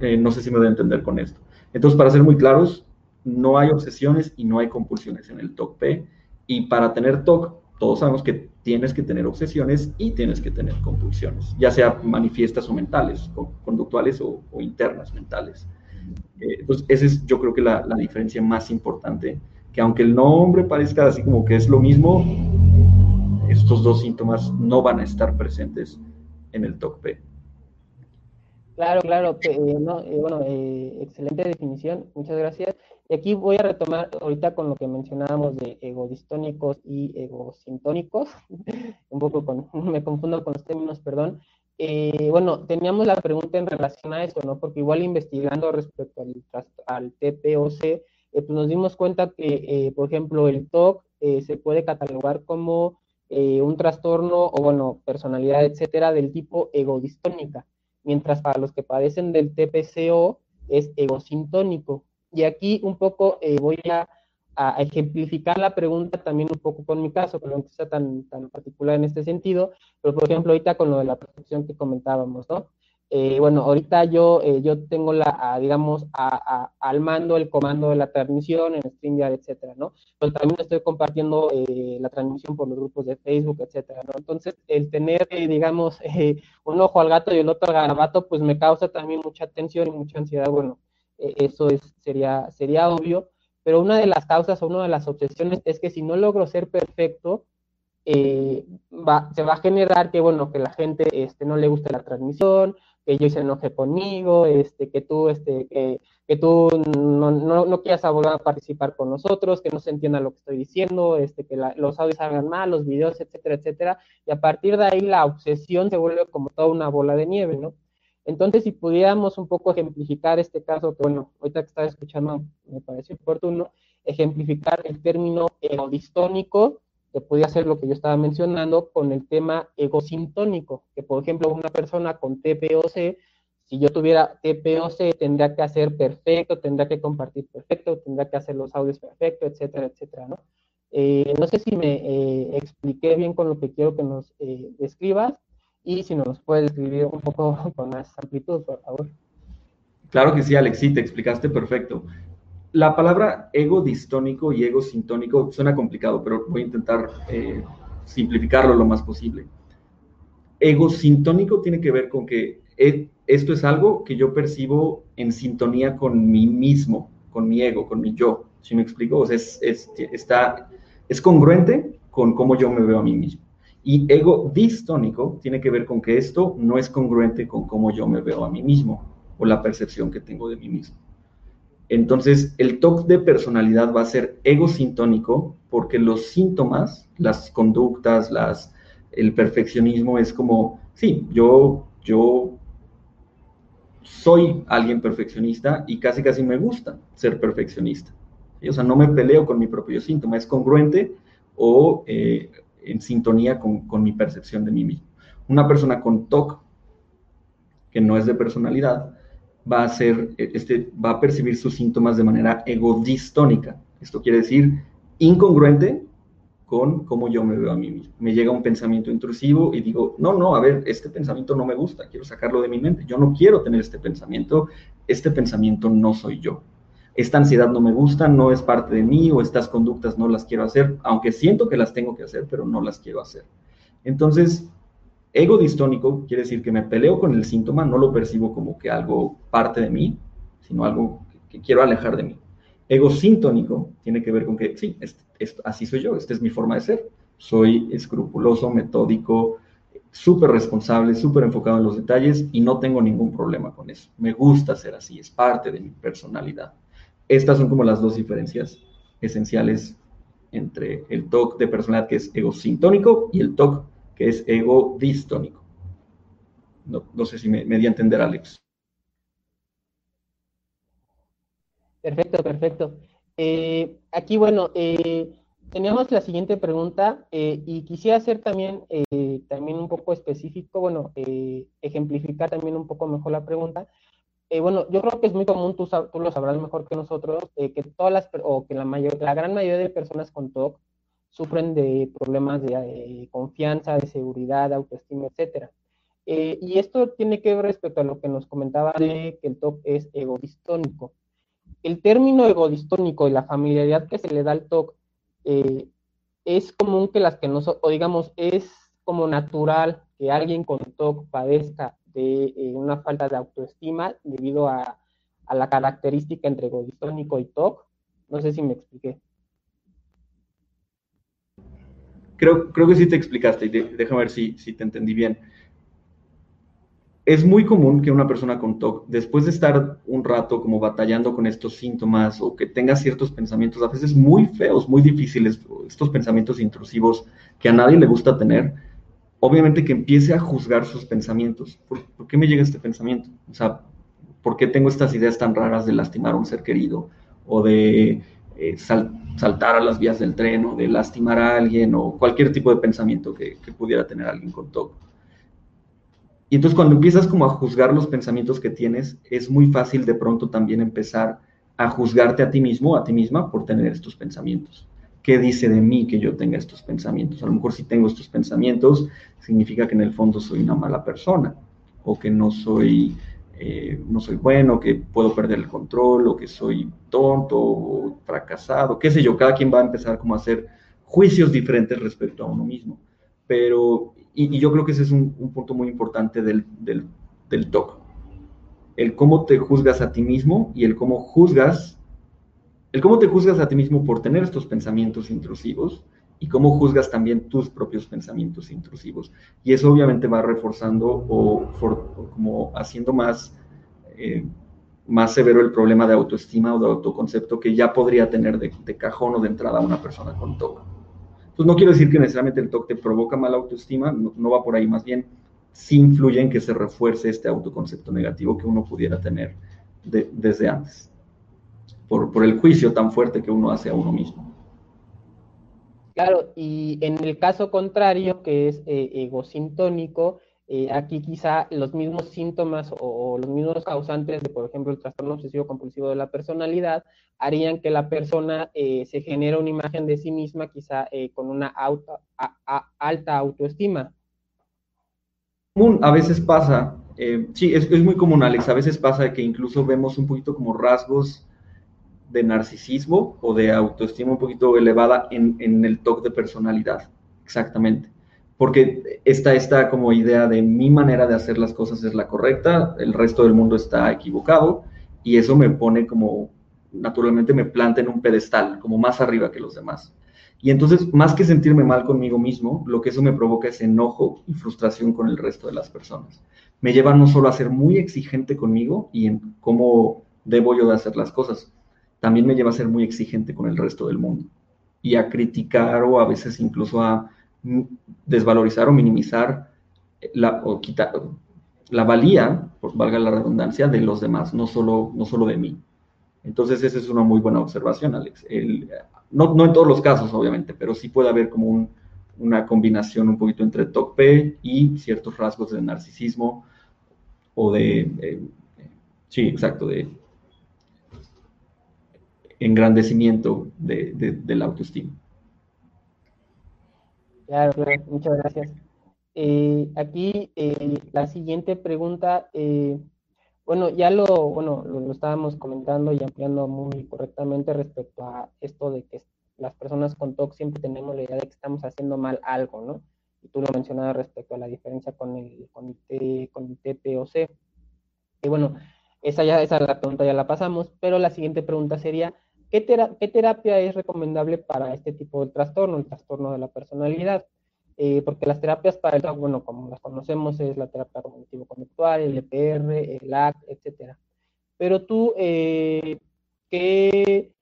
Speaker 3: Eh, no sé si me voy a entender con esto. Entonces, para ser muy claros, no hay obsesiones y no hay compulsiones en el TOC-P. Y para tener TOC, todos sabemos que tienes que tener obsesiones y tienes que tener compulsiones, ya sea manifiestas o mentales, conductuales o internas mentales. Eh, entonces, esa es yo creo que la, la, diferencia más importante, que aunque el nombre parezca así como que es lo mismo, estos dos síntomas no van a estar presentes en el TOC-P.
Speaker 2: Claro, claro, eh, eh, bueno, excelente definición, muchas gracias. Y aquí voy a retomar ahorita con lo que mencionábamos de egodistónicos y egosintónicos, un poco con, me confundo con los términos, perdón, eh, bueno, teníamos la pregunta en relación a eso, ¿no? Porque igual investigando respecto al, al TPOC, eh, pues nos dimos cuenta que, eh, por ejemplo, el TOC se puede catalogar como un trastorno o, bueno, personalidad, etcétera, del tipo egodistónica, mientras para los que padecen del TPCO es egosintónico. Y aquí un poco voy a ejemplificar la pregunta también un poco con mi caso, pero no sea tan, tan particular en este sentido, pero por ejemplo ahorita con lo de la percepción que comentábamos, ¿no? Eh, bueno, ahorita yo, eh, yo tengo la, digamos, al mando el comando de la transmisión en StreamYard, etcétera, ¿no? Pero también estoy compartiendo eh, la transmisión por los grupos de Facebook, etcétera, ¿no? Entonces, el tener, digamos, un ojo al gato y el otro al garabato, pues me causa también mucha tensión y mucha ansiedad. Bueno, eso es, sería, sería obvio, pero una de las causas o una de las obsesiones es que si no logro ser perfecto, eh, se va a generar que, bueno, que la gente este, no le guste la transmisión, que yo se enoje conmigo, este, que tú, este, que, que tú no, no, no, quieras volver a participar con nosotros, que no se entienda lo que estoy diciendo, este, que los audios salgan mal, los videos, etcétera, etcétera. Y a partir de ahí la obsesión se vuelve como toda una bola de nieve, ¿no? Entonces, si pudiéramos un poco ejemplificar este caso, que bueno, ahorita que estaba escuchando me pareció oportuno, ejemplificar el término egodistónico, que podría ser lo que yo estaba mencionando, con el tema egosintónico, que por ejemplo una persona con TPOC, si yo tuviera TPOC, tendría que hacer perfecto, tendría que compartir perfecto, tendría que hacer los audios perfecto, etcétera, etcétera, ¿no? Eh, no sé si me eh, expliqué bien con lo que quiero que nos eh, describas y si nos puede escribir un poco con más amplitud, por favor.
Speaker 3: Claro que sí, Alex, te explicaste perfecto. La palabra ego distónico y ego sintónico suena complicado, pero voy a intentar eh, simplificarlo lo más posible. Ego sintónico tiene que ver con que e, esto es algo que yo percibo en sintonía con mí mismo, con mi ego, con mi yo. ¿Sí me explico? O sea, es, está, es congruente con cómo yo me veo a mí mismo. Y ego distónico tiene que ver con que esto no es congruente con cómo yo me veo a mí mismo o la percepción que tengo de mí mismo. Entonces, el TOC de personalidad va a ser ego sintónico porque los síntomas, las conductas, el perfeccionismo es como, sí, yo, yo soy alguien perfeccionista y casi casi me gusta ser perfeccionista. O sea, no me peleo con mi propio síntoma, es congruente o eh, en sintonía con, con, mi percepción de mí mismo. Una persona con TOC, que no es de personalidad, va a, ser, este, va a percibir sus síntomas de manera egodistónica. Esto quiere decir incongruente con cómo yo me veo a mí mismo. Me llega un pensamiento intrusivo y digo, no, no, a ver, este pensamiento no me gusta, quiero sacarlo de mi mente. Yo no quiero tener este pensamiento, este pensamiento no soy yo. Esta ansiedad no me gusta, no es parte de mí o estas conductas no las quiero hacer, aunque siento que las tengo que hacer, pero no las quiero hacer. Entonces, ego distónico quiere decir que me peleo con el síntoma, no lo percibo como que algo parte de mí, sino algo que, quiero alejar de mí. Ego sintónico tiene que ver con que, sí, así soy yo, esta es mi forma de ser. Soy escrupuloso, metódico, súper responsable, súper enfocado en los detalles y no tengo ningún problema con eso. Me gusta ser así, es parte de mi personalidad. Estas son como las dos diferencias esenciales entre el TOC de personalidad que es ego sintónico y el TOC que es ego distónico. No, sé si me, me di a entender, Alex.
Speaker 2: Perfecto, perfecto. Eh, aquí, bueno, eh, teníamos la siguiente pregunta eh, y quisiera hacer también, también un poco específico, bueno, ejemplificar también un poco mejor la pregunta. bueno, yo creo que es muy común, tú, tú lo sabrás mejor que nosotros, que todas las, o que la, mayor, la gran mayoría de personas con TOC sufren de problemas de confianza, de seguridad, de autoestima, etcétera. y esto tiene que ver respecto a lo que nos comentaba de que el TOC es egodistónico el término egodistónico y la familiaridad que se le da al TOC eh, es común que las que no o digamos, es como natural que alguien con TOC padezca de eh, una falta de autoestima debido a, la característica entre egodistónico y TOC. No sé si me expliqué.
Speaker 3: Creo, creo que sí te explicaste, déjame ver si, si te entendí bien es muy común que una persona con TOC, después de estar un rato como batallando con estos síntomas o que tenga ciertos pensamientos a veces muy feos, muy difíciles, estos pensamientos intrusivos que a nadie le gusta tener, obviamente que empiece a juzgar sus pensamientos. ¿Por, qué me llega este pensamiento? O sea, ¿por qué tengo estas ideas tan raras de lastimar a un ser querido o de eh, saltar a las vías del tren o de lastimar a alguien o cualquier tipo de pensamiento que, pudiera tener alguien con TOC? Y entonces cuando empiezas como a juzgar los pensamientos que tienes, es muy fácil de pronto también empezar a juzgarte a ti mismo, a ti misma, por tener estos pensamientos. ¿Qué dice de mí que yo tenga estos pensamientos? A lo mejor si tengo estos pensamientos, significa que en el fondo soy una mala persona, o que no soy, eh, no soy bueno, que puedo perder el control, o que soy tonto, o fracasado, qué sé yo, cada quien va a empezar como a hacer juicios diferentes respecto a uno mismo. Pero y, yo creo que ese es un, punto muy importante del, del, del TOC. El cómo te juzgas a ti mismo y el cómo juzgas, el cómo te juzgas a ti mismo por tener estos pensamientos intrusivos y cómo juzgas también tus propios pensamientos intrusivos. Y eso obviamente va reforzando o, como haciendo más, eh, más severo el problema de autoestima o de autoconcepto que ya podría tener de, cajón o de entrada una persona con TOC. Entonces, no quiero decir que necesariamente el TOC te provoca mala autoestima, no, va por ahí, más bien sí influye en que se refuerce este autoconcepto negativo que uno pudiera tener desde antes, por, por el juicio tan fuerte que uno hace a uno mismo.
Speaker 2: Claro, y en el caso contrario, que es eh, eh, aquí quizá los mismos síntomas o, los mismos causantes de, por ejemplo, el trastorno obsesivo compulsivo de la personalidad harían que la persona eh, se genere una imagen de sí misma quizá eh, con una alta autoestima.
Speaker 3: A veces pasa Eh, sí, es, muy común, Alex. A veces pasa que incluso vemos un poquito como rasgos de narcisismo o de autoestima un poquito elevada en, en el TOC de personalidad. Exactamente. Porque está esta como idea de mi manera de hacer las cosas es la correcta, el resto del mundo está equivocado y eso me pone como, naturalmente me planta en un pedestal, como más arriba que los demás. Y entonces, más que sentirme mal conmigo mismo, lo que eso me provoca es enojo y frustración con el resto de las personas. Me lleva no solo a ser muy exigente conmigo y en cómo debo yo de hacer las cosas, también me lleva a ser muy exigente con el resto del mundo y a criticar o a veces incluso a desvalorizar o minimizar la, o quitar la valía, por valga la redundancia, de los demás, no solo, no solo de mí. Entonces, esa es una muy buena observación, Alex. no, no, en todos los casos, obviamente, pero sí puede haber como un, una combinación un poquito entre TOC-P y ciertos rasgos de narcisismo o de, eh, sí, exacto, de engrandecimiento de, de, la autoestima.
Speaker 2: Claro, muchas gracias. Eh, aquí eh, la siguiente pregunta, eh, bueno, ya lo, bueno, lo, estábamos comentando y ampliando muy correctamente respecto a esto de que las personas con TOC siempre tenemos la idea de que estamos haciendo mal algo, ¿no? Y tú lo mencionabas respecto a la diferencia con el, con el, con TPOC. Y bueno, esa ya, esa la pregunta ya la pasamos, pero la siguiente pregunta sería, ¿Qué, terapia es recomendable para este tipo de trastorno, el trastorno de la personalidad? Eh, porque las terapias para el bueno, como las conocemos, es la terapia cognitivo-conductual, el EPR, el AC, etcétera. Pero tú, eh, ¿qué,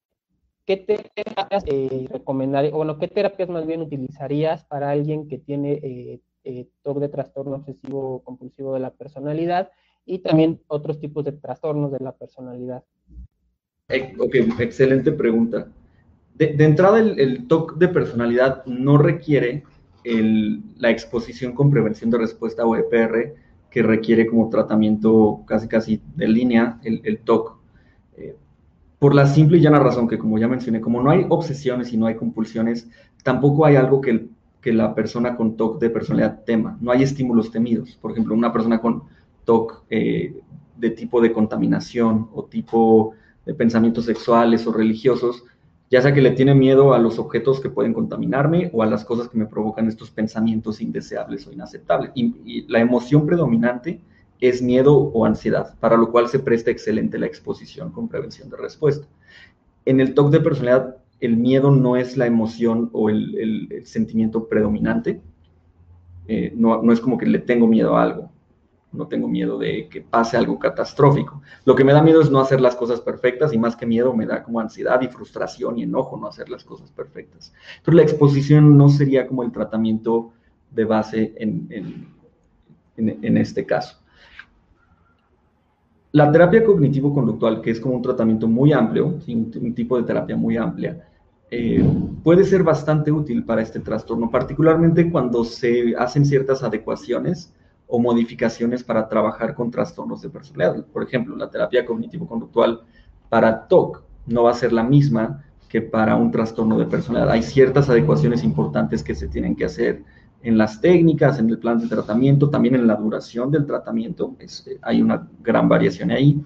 Speaker 2: ¿qué, terapias eh, recomendarías, bueno, qué terapias más bien utilizarías para alguien que tiene eh, TOC de trastorno obsesivo compulsivo de la personalidad y también otros tipos de trastornos de la personalidad?
Speaker 3: Ok, excelente pregunta. De, entrada, el, el, TOC de personalidad no requiere la exposición con prevención de respuesta o EPR, que requiere como tratamiento casi casi de línea el, TOC. Eh, por la simple y llana razón que, como ya mencioné, como no hay obsesiones y no hay compulsiones, tampoco hay algo que, que la persona con TOC de personalidad tema. No hay estímulos temidos. Por ejemplo, una persona con TOC eh, de tipo de contaminación o tipo de pensamientos sexuales o religiosos, ya sea que le tiene miedo a los objetos que pueden contaminarme o a las cosas que me provocan estos pensamientos indeseables o inaceptables. Y, la emoción predominante es miedo o ansiedad, para lo cual se presta excelente la exposición con prevención de respuesta. En el TOC de personalidad, el miedo no es la emoción o el, sentimiento predominante. Eh, no, no es como que le tengo miedo a algo no tengo miedo de que pase algo catastrófico. Lo que me da miedo es no hacer las cosas perfectas y más que miedo me da como ansiedad y frustración y enojo no hacer las cosas perfectas. Entonces la exposición no sería como el tratamiento de base en, en, este caso. La terapia cognitivo-conductual, que es como un tratamiento muy amplio, un, tipo de terapia muy amplia, eh, puede ser bastante útil para este trastorno, particularmente cuando se hacen ciertas adecuaciones o modificaciones para trabajar con trastornos de personalidad. Por ejemplo, la terapia cognitivo-conductual para TOC no va a ser la misma que para un trastorno de personalidad. Hay ciertas adecuaciones importantes que se tienen que hacer en las técnicas, en el plan de tratamiento, también en la duración del tratamiento. Eh, hay una gran variación ahí.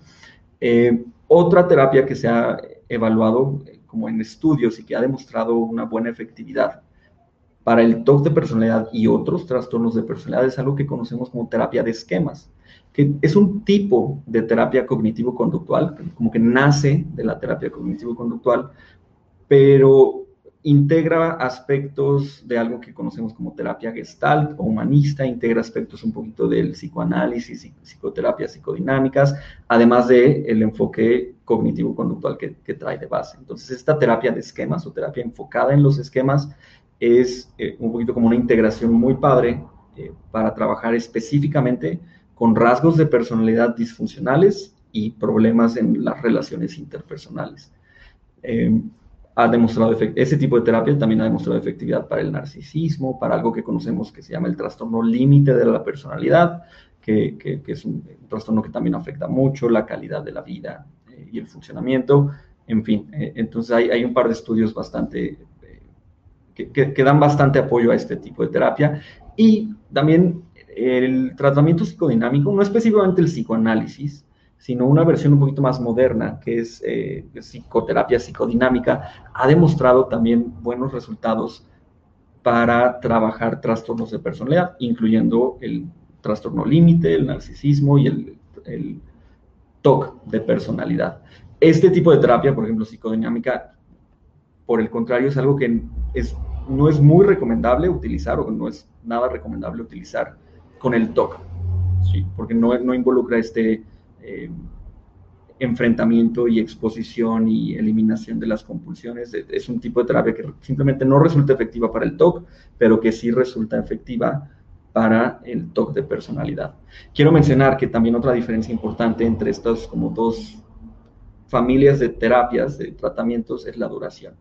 Speaker 3: Eh, otra terapia que se ha evaluado eh, como en estudios y que ha demostrado una buena efectividad para el TOC de personalidad y otros trastornos de personalidad es algo que conocemos como terapia de esquemas, que es un tipo de terapia cognitivo-conductual, como que nace de la terapia cognitivo-conductual, pero integra aspectos de algo que conocemos como terapia gestalt o humanista, integra aspectos un poquito del psicoanálisis y psicoterapia psicodinámicas, además del el enfoque cognitivo-conductual que, que, trae de base. Entonces, esta terapia de esquemas o terapia enfocada en los esquemas es eh, un poquito como una integración muy padre eh, para trabajar específicamente con rasgos de personalidad disfuncionales y problemas en las relaciones interpersonales. Eh, ha demostrado ese tipo de terapia también ha demostrado efectividad para el narcisismo, para algo que conocemos que se llama el trastorno límite de la personalidad, que, que, es un, trastorno que también afecta mucho la calidad de la vida y el funcionamiento. En fin, entonces hay, hay, un par de estudios bastante que, dan bastante apoyo a este tipo de terapia. Y también el tratamiento psicodinámico, no específicamente el psicoanálisis, sino una versión un poquito más moderna, que es eh, psicoterapia psicodinámica, ha demostrado también buenos resultados para trabajar trastornos de personalidad, incluyendo el trastorno límite, el narcisismo y el, el TOC de personalidad. Este tipo de terapia, por ejemplo, psicodinámica, por el contrario, es algo que es, no es muy recomendable utilizar o no es nada recomendable utilizar con el TOC, ¿sí? porque no, no involucra este eh, enfrentamiento y exposición y eliminación de las compulsiones. Es un tipo de terapia que simplemente no resulta efectiva para el TOC, pero que sí resulta efectiva para el TOC de personalidad. Quiero mencionar que también otra diferencia importante entre estas como dos familias de terapias, de tratamientos, es la duración.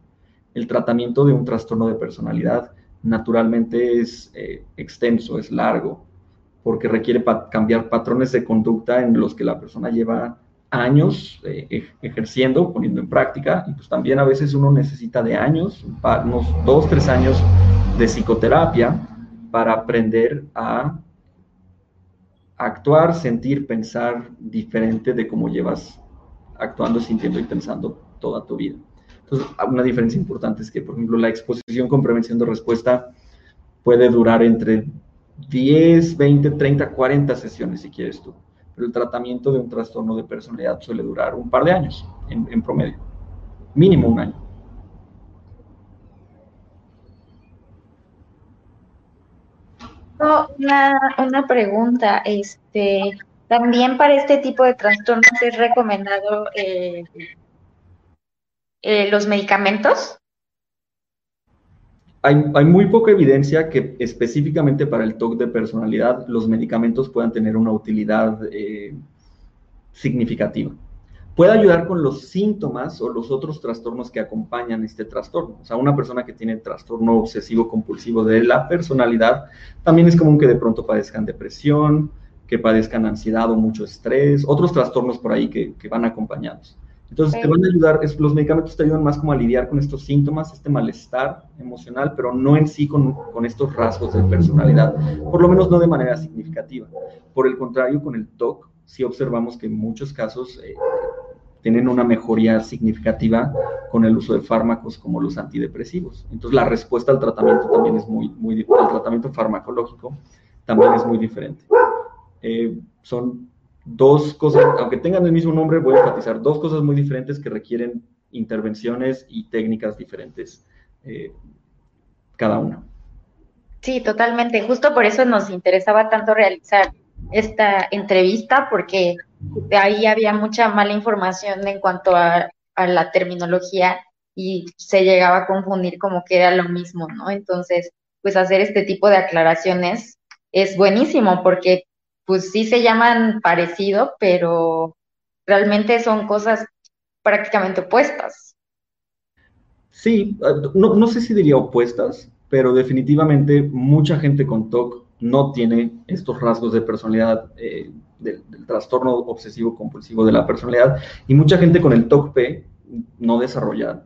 Speaker 3: El tratamiento de un trastorno de personalidad naturalmente es eh, extenso, es largo, porque requiere cambiar patrones de conducta en los que la persona lleva años eh, ejerciendo, poniendo en práctica, y pues también a veces uno necesita de años, unos dos, tres años de psicoterapia para aprender a actuar, sentir, pensar diferente de cómo llevas actuando, sintiendo y pensando toda tu vida. Entonces, una diferencia importante es que, por ejemplo, la exposición con prevención de respuesta puede durar entre 10, 20, 30, 40 sesiones si quieres tú. Pero el tratamiento de un trastorno de personalidad suele durar un par de años en, promedio. Mínimo un año.
Speaker 4: una, una, pregunta, este, también para este tipo de trastornos es recomendado eh, eh, los medicamentos
Speaker 3: hay, muy poca evidencia que específicamente para el TOC de personalidad los medicamentos puedan tener una utilidad eh, significativa. Puede ayudar con los síntomas o los otros trastornos que acompañan este trastorno. O sea, una persona que tiene trastorno obsesivo compulsivo de la personalidad, también es común que de pronto padezcan depresión, que padezcan ansiedad o mucho estrés, otros trastornos por ahí que, que van acompañados. Entonces, te van a ayudar, los medicamentos te ayudan más como a lidiar con estos síntomas, este malestar emocional, pero no en sí con, con, estos rasgos de personalidad, por lo menos no de manera significativa. Por el contrario, con el TOC, sí observamos que en muchos casos eh, tienen una mejoría significativa con el uso de fármacos como los antidepresivos. Entonces, la respuesta al tratamiento también es muy, muy el tratamiento farmacológico también es muy diferente. Eh, son dos cosas, aunque tengan el mismo nombre, voy a enfatizar dos cosas muy diferentes que requieren intervenciones y técnicas diferentes eh, cada una.
Speaker 4: Sí, totalmente. Justo por eso nos interesaba tanto realizar esta entrevista, porque ahí había mucha mala información en cuanto a, a la terminología y se llegaba a confundir como que era lo mismo, ¿no? Entonces, pues hacer este tipo de aclaraciones es buenísimo porque pues sí se llaman parecido, pero realmente son cosas prácticamente opuestas.
Speaker 3: Sí, ah, no, sé si diría opuestas, pero definitivamente mucha gente con TOC no tiene estos rasgos de personalidad, eh, del, del, trastorno obsesivo compulsivo de la personalidad, y mucha gente con el TOC-P no desarrolla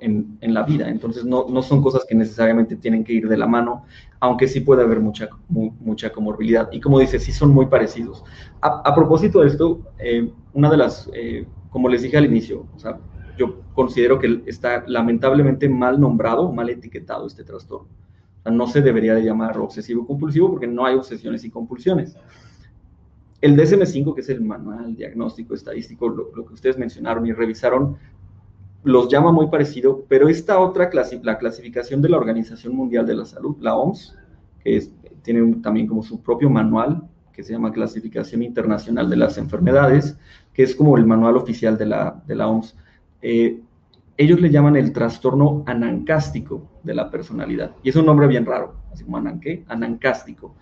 Speaker 3: En, en, la vida. Entonces, no, no, son cosas que necesariamente tienen que ir de la mano, aunque sí puede haber mucha, mucha comorbilidad. Y como dice, sí son muy parecidos. A, propósito de esto, eh, una de las, eh, como les dije al inicio, o sea, yo considero que está lamentablemente mal nombrado, mal etiquetado este trastorno. O sea, no se debería de llamar obsesivo compulsivo porque no hay obsesiones y compulsiones. El DSM-5, que es el manual diagnóstico estadístico, lo, lo, que ustedes mencionaron y revisaron, los llama muy parecido, pero esta otra, la clasificación de la Organización Mundial de la Salud, la OMS, que tiene también como su propio manual, que se llama Clasificación Internacional de las Enfermedades, que es como el manual oficial de la, de la OMS. Eh, ellos le llaman el trastorno anancástico de la personalidad. Y es un nombre bien raro, así como ananqué, anancástico.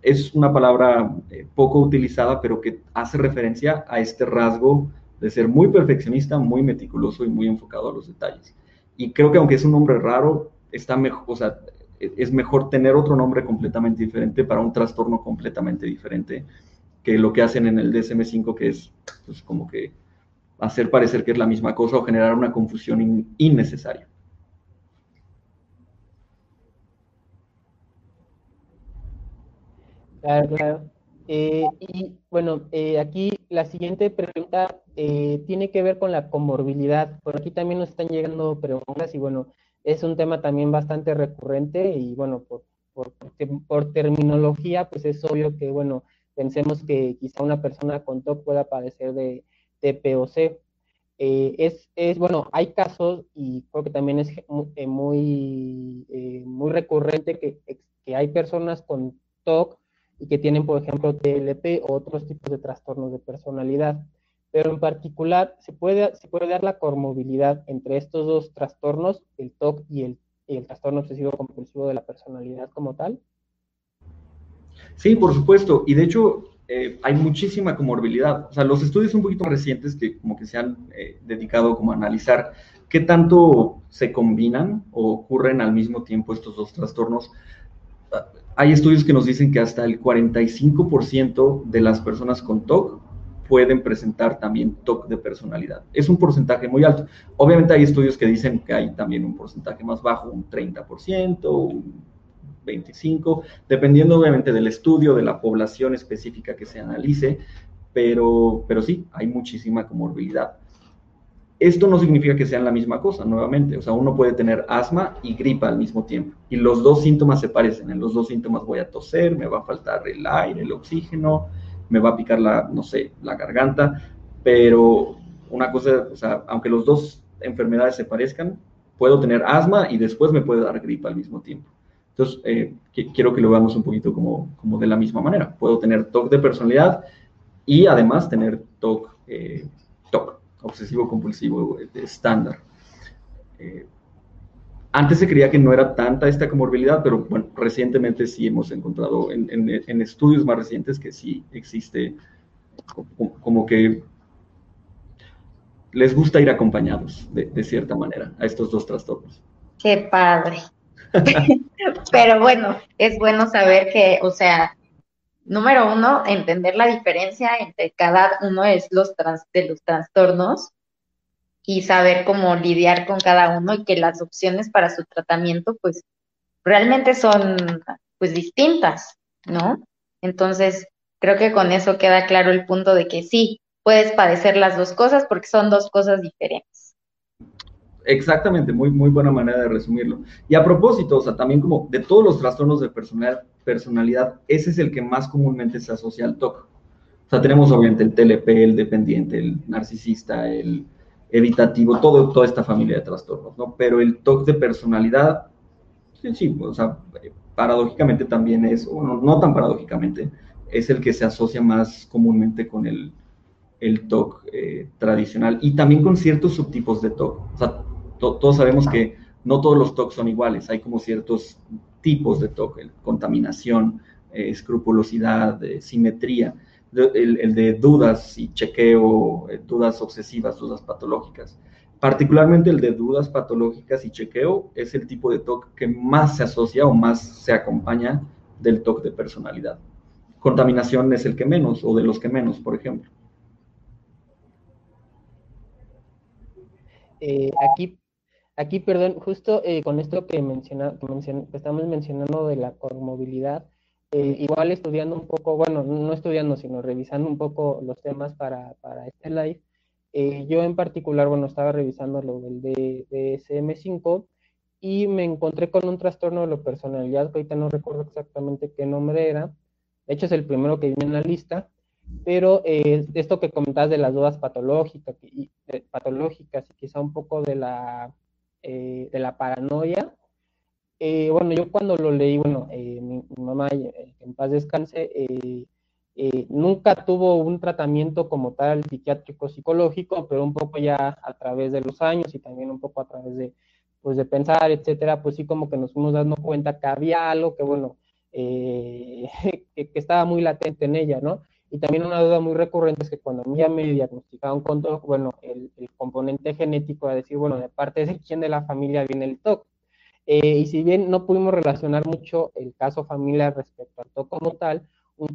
Speaker 3: Es una palabra eh, poco utilizada, pero que hace referencia a este rasgo de ser muy perfeccionista, muy meticuloso y muy enfocado a los detalles. Y creo que aunque es un nombre raro, está mejor, o sea, es mejor tener otro nombre completamente diferente para un trastorno completamente diferente que lo que hacen en el DSM5, que es pues, como que hacer parecer que es la misma cosa o generar una confusión innecesaria.
Speaker 2: Claro, claro. Eh, y bueno, eh, aquí la siguiente pregunta eh, tiene que ver con la comorbilidad. Por aquí también nos están llegando preguntas y bueno, es un tema también bastante recurrente y bueno, por, por, terminología, pues es obvio que bueno, pensemos que quizá una persona con TOC pueda padecer de TPOC. Eh, es, es, bueno, hay casos y creo que también es muy, eh, muy recurrente que, que hay personas con TOC y que tienen, por ejemplo, TLP o otros tipos de trastornos de personalidad. Pero en particular, ¿se puede, se puede dar la comorbilidad entre estos dos trastornos, el TOC y el, el trastorno obsesivo compulsivo de la personalidad como tal?
Speaker 3: Sí, por supuesto. Y de hecho, eh, hay muchísima comorbilidad. O sea, los estudios un poquito recientes que como que se han eh, dedicado como a analizar qué tanto se combinan o ocurren al mismo tiempo estos dos trastornos hay estudios que nos dicen que hasta el 45% de las personas con TOC pueden presentar también TOC de personalidad. Es un porcentaje muy alto. Obviamente hay estudios que dicen que hay también un porcentaje más bajo, un 30%, un 25%, dependiendo obviamente del estudio, de la población específica que se analice, pero, pero sí, hay muchísima comorbilidad. Esto no significa que sean la misma cosa, nuevamente. O sea, uno puede tener asma y gripa al mismo tiempo. Y los dos síntomas se parecen. En los dos síntomas voy a toser, me va a faltar el aire, el oxígeno, me va a picar la, no sé, la garganta. Pero una cosa, o sea, aunque los dos enfermedades se parezcan, puedo tener asma y después me puede dar gripa al mismo tiempo. Entonces, eh, quiero que lo veamos un poquito como, como de la misma manera. Puedo tener TOC de personalidad y además tener TOC, eh, obsesivo compulsivo estándar. Eh, antes se creía que no era tanta esta comorbilidad, pero bueno, recientemente sí hemos encontrado en, estudios más recientes que sí existe como, que les gusta ir acompañados de, de, cierta manera a estos dos trastornos.
Speaker 4: Qué padre. pero bueno, es bueno saber que, o sea, número uno, entender la diferencia entre cada uno de los, de los trastornos y saber cómo lidiar con cada uno y que las opciones para su tratamiento pues realmente son pues distintas, ¿no? Entonces, creo que con eso queda claro el punto de que sí, puedes padecer las dos cosas porque son dos cosas diferentes.
Speaker 3: Exactamente, muy, muy buena manera de resumirlo. Y a propósito, o sea, también como de todos los trastornos de personalidad, ese es el que más comúnmente se asocia al TOC. O sea, tenemos obviamente el TLP, el dependiente, el narcisista, el evitativo, todo, toda esta familia de trastornos, ¿no? Pero el TOC de personalidad, sí, sí, o sea, paradójicamente también es, o no, tan paradójicamente, es el que se asocia más comúnmente con el, el TOC eh, tradicional y también con ciertos subtipos de TOC. O sea, todos sabemos que no todos los TOC son iguales, hay como ciertos tipos de TOC, contaminación, eh, escrupulosidad, simetría, el, de dudas y chequeo, eh, dudas obsesivas, dudas patológicas. Particularmente el de dudas patológicas y chequeo es el tipo de TOC que más se asocia o más se acompaña del TOC de personalidad. Contaminación es el que menos o de los que menos, por ejemplo.
Speaker 2: Eh, aquí Aquí, perdón, justo eh, con esto que, menciona, que, estamos mencionando de la comorbilidad, eh, igual estudiando un poco, bueno, no estudiando, sino revisando un poco los temas para, para este live, eh, yo en particular, bueno, estaba revisando lo del DSM-5 y me encontré con un trastorno de la personalidad, que ahorita no recuerdo exactamente qué nombre era, de hecho es el primero que viene en la lista, pero esto que comentabas de las dudas patológicas y, patológicas y quizá un poco de la eh, de la paranoia. Eh, bueno, yo cuando lo leí, bueno, eh, mi, mamá, en paz descanse, nunca tuvo un tratamiento como tal psiquiátrico psicológico, pero un poco ya a través de los años y también un poco a través de, pues, de pensar, etcétera, pues sí como que nos fuimos dando cuenta que había algo que, bueno, que, estaba muy latente en ella, ¿no? Y también una duda muy recurrente es que cuando ya me diagnosticaron con TOC, bueno, el, componente genético a decir, bueno, de parte de quién de la familia viene el TOC. Eh, y si bien no pudimos relacionar mucho el caso familiar respecto al TOC como tal,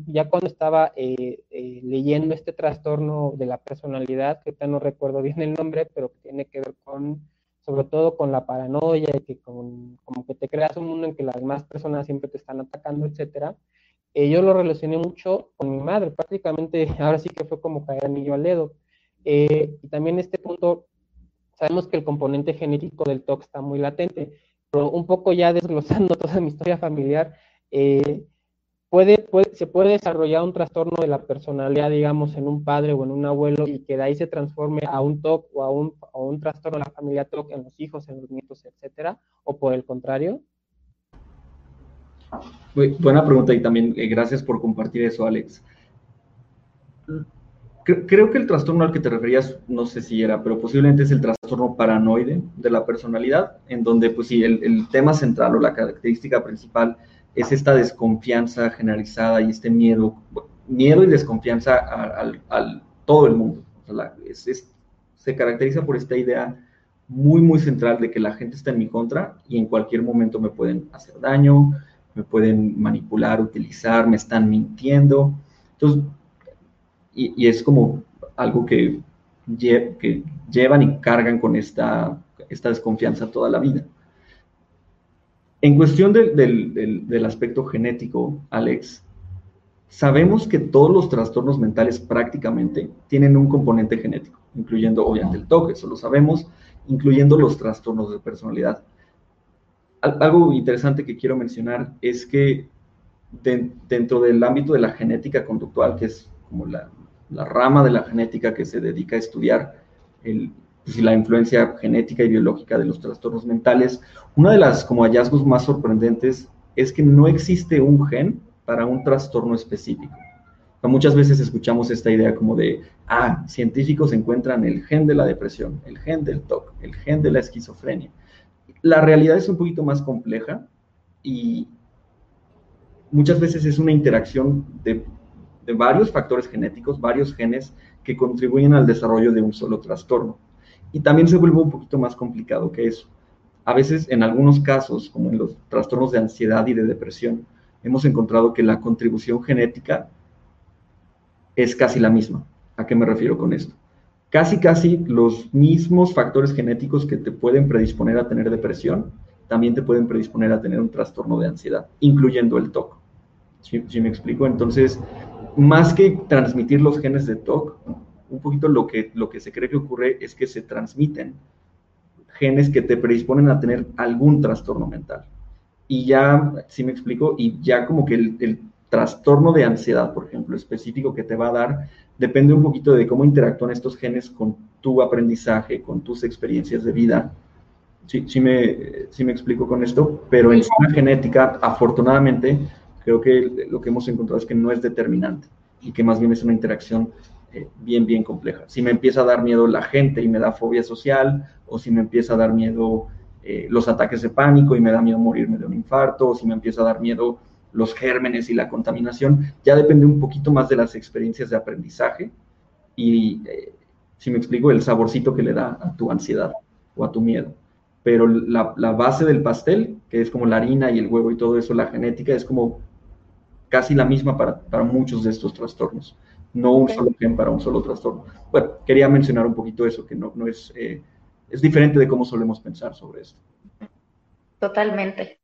Speaker 2: ya cuando estaba eh, eh, leyendo este trastorno de la personalidad, que ahorita no recuerdo bien el nombre, pero que tiene que ver con, sobre todo con la paranoia, y que con, como que te creas un mundo en que las demás personas siempre te están atacando, etcétera, eh, yo lo relacioné mucho con mi madre, prácticamente ahora sí que fue como caer anillo al dedo. Eh, y también este punto, sabemos que el componente genético del TOC está muy latente, pero un poco ya desglosando toda mi historia familiar, eh, se puede desarrollar un trastorno de la personalidad, digamos, en un padre o en un abuelo y que de ahí se transforme a un TOC o a un, un trastorno de la familia TOC en los hijos, en los nietos, etcétera, o por el contrario.
Speaker 3: Buena pregunta y también eh, gracias por compartir eso, Alex. Creo que el trastorno al que te referías, no sé si era, pero posiblemente es el trastorno paranoide de la personalidad, en donde, pues sí, el, tema central o la característica principal es esta desconfianza generalizada y este miedo, miedo y desconfianza al todo el mundo. se caracteriza por esta idea muy, muy central de que la gente está en mi contra y en cualquier momento me pueden hacer daño, me pueden manipular, utilizar, me están mintiendo. Entonces, y, es como algo que, llevan y cargan con esta, desconfianza toda la vida. En cuestión del, aspecto genético, Alex, sabemos que todos los trastornos mentales prácticamente tienen un componente genético, incluyendo obviamente el toque, eso lo sabemos, incluyendo los trastornos de personalidad algo interesante que quiero mencionar es que dentro del ámbito de la genética conductual, que es como la, rama de la genética que se dedica a estudiar pues, la influencia genética y biológica de los trastornos mentales, uno de los como hallazgos más sorprendentes es que no existe un gen para un trastorno específico. muchas veces escuchamos esta idea como de, ah, científicos encuentran el gen de la depresión, el gen del TOC, el gen de la esquizofrenia la realidad es un poquito más compleja y muchas veces es una interacción de, varios factores genéticos, varios genes que contribuyen al desarrollo de un solo trastorno. Y también se vuelve un poquito más complicado que eso. A veces, en algunos casos, como en los trastornos de ansiedad y de depresión, hemos encontrado que la contribución genética es casi la misma. ¿A qué me refiero con esto? Casi, casi los mismos factores genéticos que te pueden predisponer a tener depresión, también te pueden predisponer a tener un trastorno de ansiedad, incluyendo el TOC. ¿Sí, me explico? Entonces, más que transmitir los genes de TOC, un poquito lo que, lo que se cree que ocurre es que se transmiten genes que te predisponen a tener algún trastorno mental. Y ya, si me explico, y ya como que el trastorno de ansiedad, por ejemplo, específico que te va a dar, depende un poquito de cómo interactúan estos genes con tu aprendizaje, con tus experiencias de vida. Sí, sí, me, sí me explico con esto, pero en la genética, afortunadamente, creo que lo que hemos encontrado es que no es determinante y que más bien es una interacción eh, bien, bien compleja. Si me empieza a dar miedo la gente y me da fobia social, o si me empieza a dar miedo eh, los ataques de pánico y me da miedo morirme de un infarto, o si me empieza a dar miedo los gérmenes y la contaminación, ya depende un poquito más de las experiencias de aprendizaje y, eh, si me explico, el saborcito que le da a tu ansiedad o a tu miedo. Pero la, base del pastel, que es como la harina y el huevo y todo eso, la genética, es como casi la misma para, muchos de estos trastornos. No un solo gen para un solo trastorno. Bueno, quería mencionar un poquito eso, que no, no es, eh, es diferente de cómo solemos pensar sobre esto.
Speaker 4: Totalmente.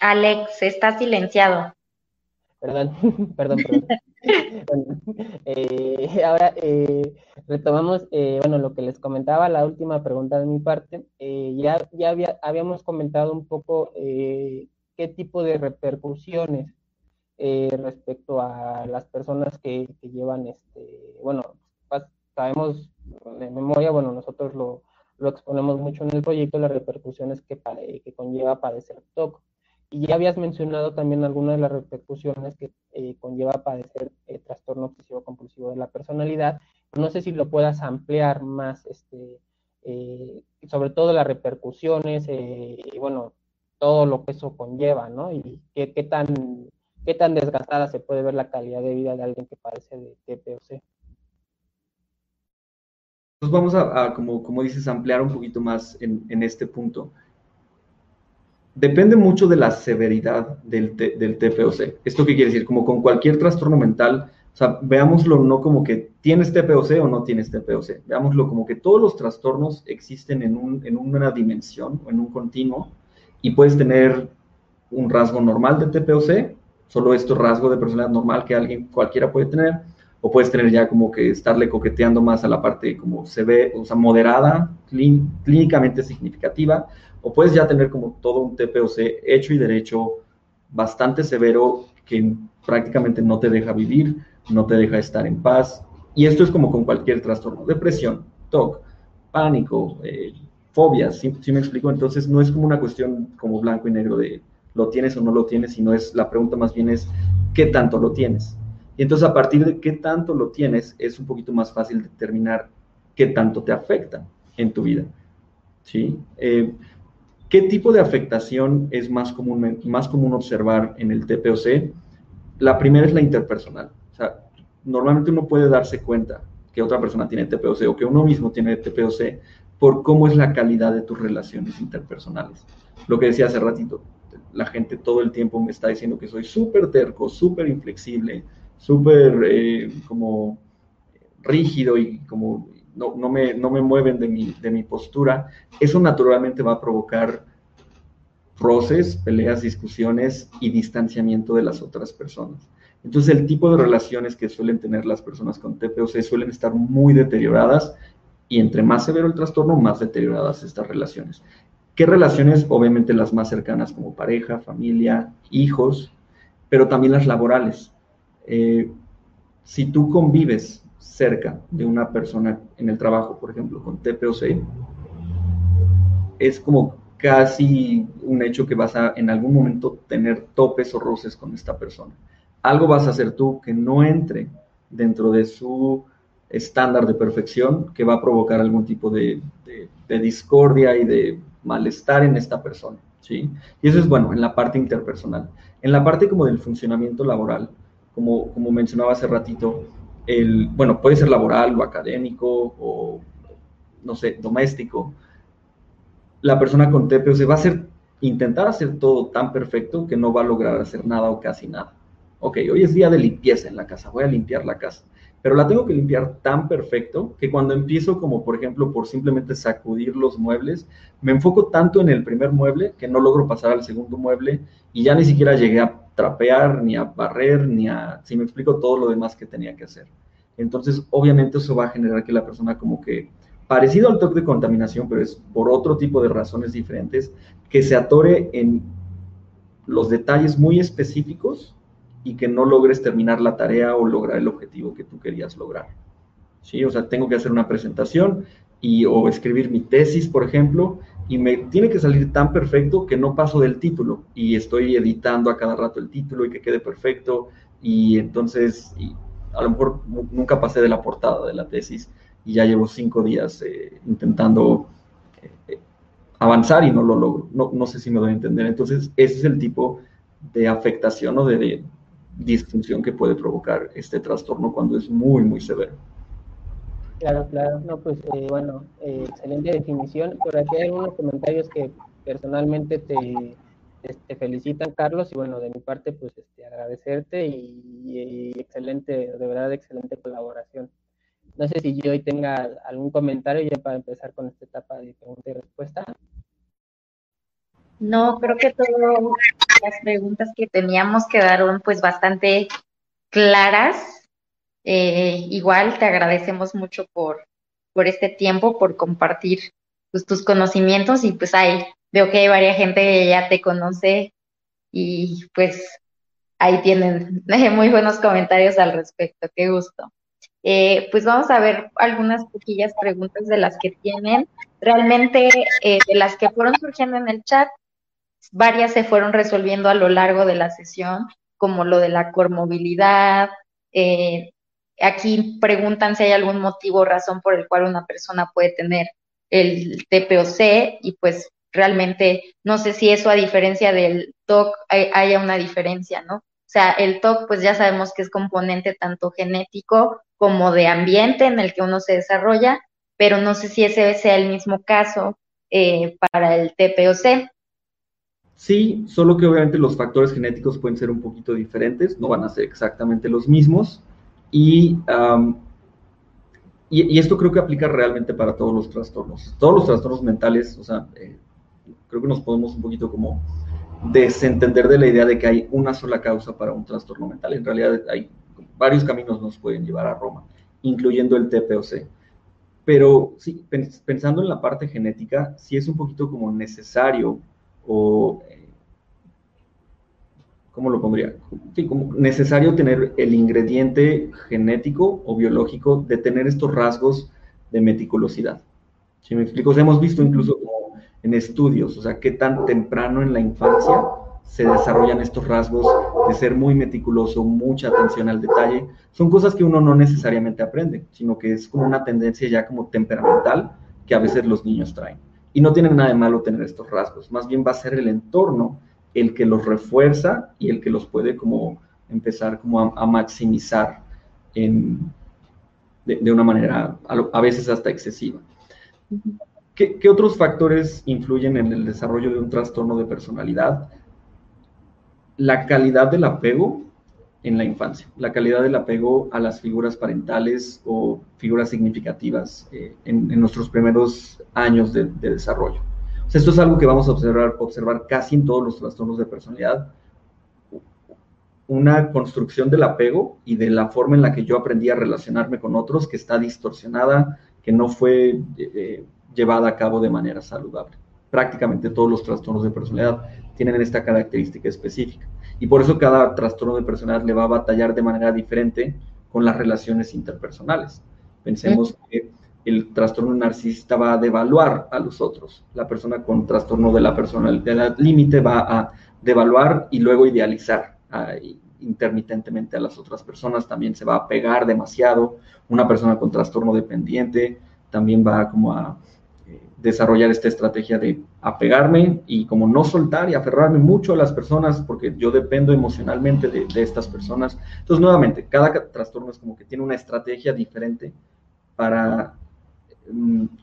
Speaker 4: Alex, está silenciado.
Speaker 2: Perdón, perdón, perdón. Eh, ahora eh, retomamos, eh, bueno, lo que les comentaba, la última pregunta de mi parte. ya ya había, habíamos comentado un poco qué tipo de repercusiones respecto a las personas que, llevan, este, bueno, sabemos de memoria, bueno, nosotros lo, lo, exponemos mucho en el proyecto, las repercusiones que, que conlleva padecer TOC. Y ya habías mencionado también algunas de las repercusiones que eh, conlleva padecer eh, trastorno obsesivo compulsivo de la personalidad. No sé si lo puedas ampliar más, este, eh, sobre todo las repercusiones y bueno, todo lo que eso conlleva, ¿no? Y qué, qué, tan, qué tan desgastada se puede ver la calidad de vida de alguien que padece de TPOC.
Speaker 3: Pues vamos a, como, como, dices, ampliar un poquito más en, en este punto depende mucho de la severidad del, del, TPOC. ¿Esto qué quiere decir? Como con cualquier trastorno mental, O sea, veámoslo no como que tienes TPOC o no tienes TPOC, veámoslo como que todos los trastornos existen en, un, en una dimensión o en un continuo y puedes tener un rasgo normal de TPOC, solo esto rasgo de personalidad normal que alguien cualquiera puede tener, o puedes tener ya como que estarle coqueteando más a la parte como se ve, o sea, moderada, clínicamente significativa, o puedes ya tener como todo un TPOC hecho y derecho bastante severo que prácticamente no te deja vivir, no te deja estar en paz. Y esto es como con cualquier trastorno, depresión, TOC, pánico, eh, fobias, ¿sí, me explico? Entonces no es como una cuestión como blanco y negro de lo tienes o no lo tienes, sino es la pregunta más bien es qué tanto lo tienes. Y entonces a partir de qué tanto lo tienes es un poquito más fácil determinar qué tanto te afecta en tu vida. ¿Sí? Eh, ¿Qué tipo de afectación es más común, más común observar en el TPOC? La primera es la interpersonal. O sea, normalmente uno puede darse cuenta que otra persona tiene TPOC o que uno mismo tiene TPOC por cómo es la calidad de tus relaciones interpersonales. Lo que decía hace ratito, la gente todo el tiempo me está diciendo que soy súper terco, súper inflexible, súper eh, como rígido y como no, no, me, no me mueven de mi, de mi postura, eso naturalmente va a provocar roces, peleas, discusiones y distanciamiento de las otras personas. Entonces, el tipo de relaciones que suelen tener las personas con TPOC suelen estar muy deterioradas y entre más severo el trastorno, más deterioradas estas relaciones. ¿Qué relaciones? Obviamente las más cercanas como pareja, familia, hijos, pero también las laborales. Eh, si tú convives cerca de una persona en el trabajo, por ejemplo, con TPOC, es como casi un hecho que vas a en algún momento tener topes o roces con esta persona. Algo vas a hacer tú que no entre dentro de su estándar de perfección que va a provocar algún tipo de, discordia y de malestar en esta persona, ¿sí? Y eso es bueno en la parte interpersonal. En la parte como del funcionamiento laboral, como, como mencionaba hace ratito, el, bueno, puede ser laboral o académico o, no sé, doméstico. La persona con se va a hacer, intentar hacer todo tan perfecto que no va a lograr hacer nada o casi nada. Ok, hoy es día de limpieza en la casa, voy a limpiar la casa, pero la tengo que limpiar tan perfecto que cuando empiezo como por ejemplo por simplemente sacudir los muebles, me enfoco tanto en el primer mueble que no logro pasar al segundo mueble y ya ni siquiera llegué a trapear, ni a barrer, ni a, si me explico, todo lo demás que tenía que hacer. Entonces, obviamente eso va a generar que la persona como que, parecido al toque de contaminación, pero es por otro tipo de razones diferentes, que se atore en los detalles muy específicos y que no logres terminar la tarea o lograr el objetivo que tú querías lograr. ¿Sí? O sea, tengo que hacer una presentación y, o escribir mi tesis, por ejemplo, y me tiene que salir tan perfecto que no paso del título y estoy editando a cada rato el título y que quede perfecto y entonces a lo mejor nunca pasé de la portada de la tesis y ya llevo cinco días eh, intentando eh, avanzar y no lo logro. No, no, sé si me doy a entender. Entonces ese es el tipo de afectación o de disfunción que puede provocar este trastorno cuando es muy, muy severo.
Speaker 2: Claro, claro. No, pues eh, bueno, eh, excelente definición. Por aquí hay algunos comentarios que personalmente te, te, felicitan, Carlos, y bueno, de mi parte, pues este, agradecerte y, excelente, de verdad, excelente colaboración. No sé si yo hoy tenga algún comentario ya para empezar con esta etapa de pregunta y respuesta.
Speaker 4: No, creo que todas las preguntas que teníamos quedaron pues bastante claras eh, igual te agradecemos mucho por, por este tiempo, por compartir pues, tus conocimientos y pues ahí veo que hay varias gente que ya te conoce y pues ahí tienen muy buenos comentarios al respecto, qué gusto. Eh, pues vamos a ver algunas poquillas preguntas de las que tienen. Realmente eh, de las que fueron surgiendo en el chat, varias se fueron resolviendo a lo largo de la sesión, como lo de la cormovilidad, eh, Aquí preguntan si hay algún motivo o razón por el cual una persona puede tener el TPOC y pues realmente no sé si eso a diferencia del TOC haya una diferencia, ¿no? O sea, el TOC pues ya sabemos que es componente tanto genético como de ambiente en el que uno se desarrolla, pero no sé si ese sea el mismo caso eh, para el TPOC.
Speaker 3: Sí, solo que obviamente los factores genéticos pueden ser un poquito diferentes, no van a ser exactamente los mismos, Y, y, esto creo que aplica realmente para todos los trastornos. Todos los trastornos mentales, o sea, eh, creo que nos podemos un poquito como desentender de la idea de que hay una sola causa para un trastorno mental. En realidad hay varios caminos nos pueden llevar a Roma, incluyendo el TPOC. Pero sí, pensando en la parte genética, sí es un poquito como necesario o ¿cómo lo pondría? Sí, como necesario tener el ingrediente genético o biológico de tener estos rasgos de meticulosidad. Si me explico, hemos visto incluso en estudios, o sea, qué tan temprano en la infancia se desarrollan estos rasgos de ser muy meticuloso, mucha atención al detalle. Son cosas que uno no necesariamente aprende, sino que es como una tendencia ya como temperamental que a veces los niños traen. Y no tienen nada de malo tener estos rasgos, más bien va a ser el entorno el que los refuerza y el que los puede como empezar como a, maximizar de, una manera a, veces hasta excesiva. ¿Qué, ¿Qué, otros factores influyen en el desarrollo de un trastorno de personalidad? La calidad del apego en la infancia, la calidad del apego a las figuras parentales o figuras significativas eh, en, en, nuestros primeros años de desarrollo esto es algo que vamos a observar, observar casi en todos los trastornos de personalidad. Una construcción del apego y de la forma en la que yo aprendí a relacionarme con otros que está distorsionada, que no fue eh, llevada a cabo de manera saludable. Prácticamente todos los trastornos de personalidad tienen esta característica específica. Y por eso cada trastorno de personalidad le va a batallar de manera diferente con las relaciones interpersonales. Pensemos que el trastorno narcisista va a devaluar a los otros. La persona con trastorno de la personalidad límite va a devaluar y luego idealizar intermitentemente a las otras personas. También se va a pegar demasiado. Una persona con trastorno dependiente también va como a eh, desarrollar esta estrategia de apegarme y como no soltar y aferrarme mucho a las personas porque yo dependo emocionalmente de, de estas personas. Entonces, nuevamente, cada trastorno es como que tiene una estrategia diferente para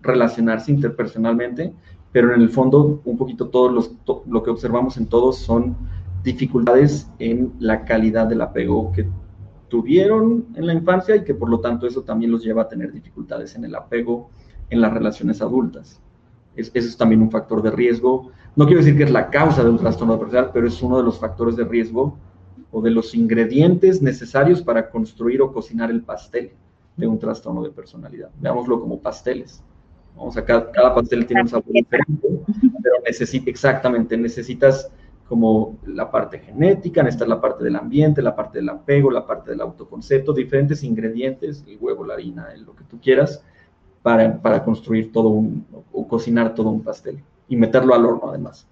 Speaker 3: relacionarse interpersonalmente, pero en el fondo un poquito todos los, lo que observamos en todos son dificultades en la calidad del apego que tuvieron en la infancia y que por lo tanto eso también los lleva a tener dificultades en el apego en las relaciones adultas. Es, eso es también un factor de riesgo. No quiero decir que es la causa de un trastorno personal, pero es uno de los factores de riesgo o de los ingredientes necesarios para construir o cocinar el pastel de un trastorno de personalidad. Veámoslo como pasteles. Cada, pastel tiene un sabor diferente, pero necesita, exactamente, necesitas como la parte genética, necesitas la parte del ambiente, la parte del apego, la parte del autoconcepto, diferentes ingredientes, el huevo, la harina, lo que tú quieras, para, para construir todo un, o cocinar todo un pastel y meterlo al horno además.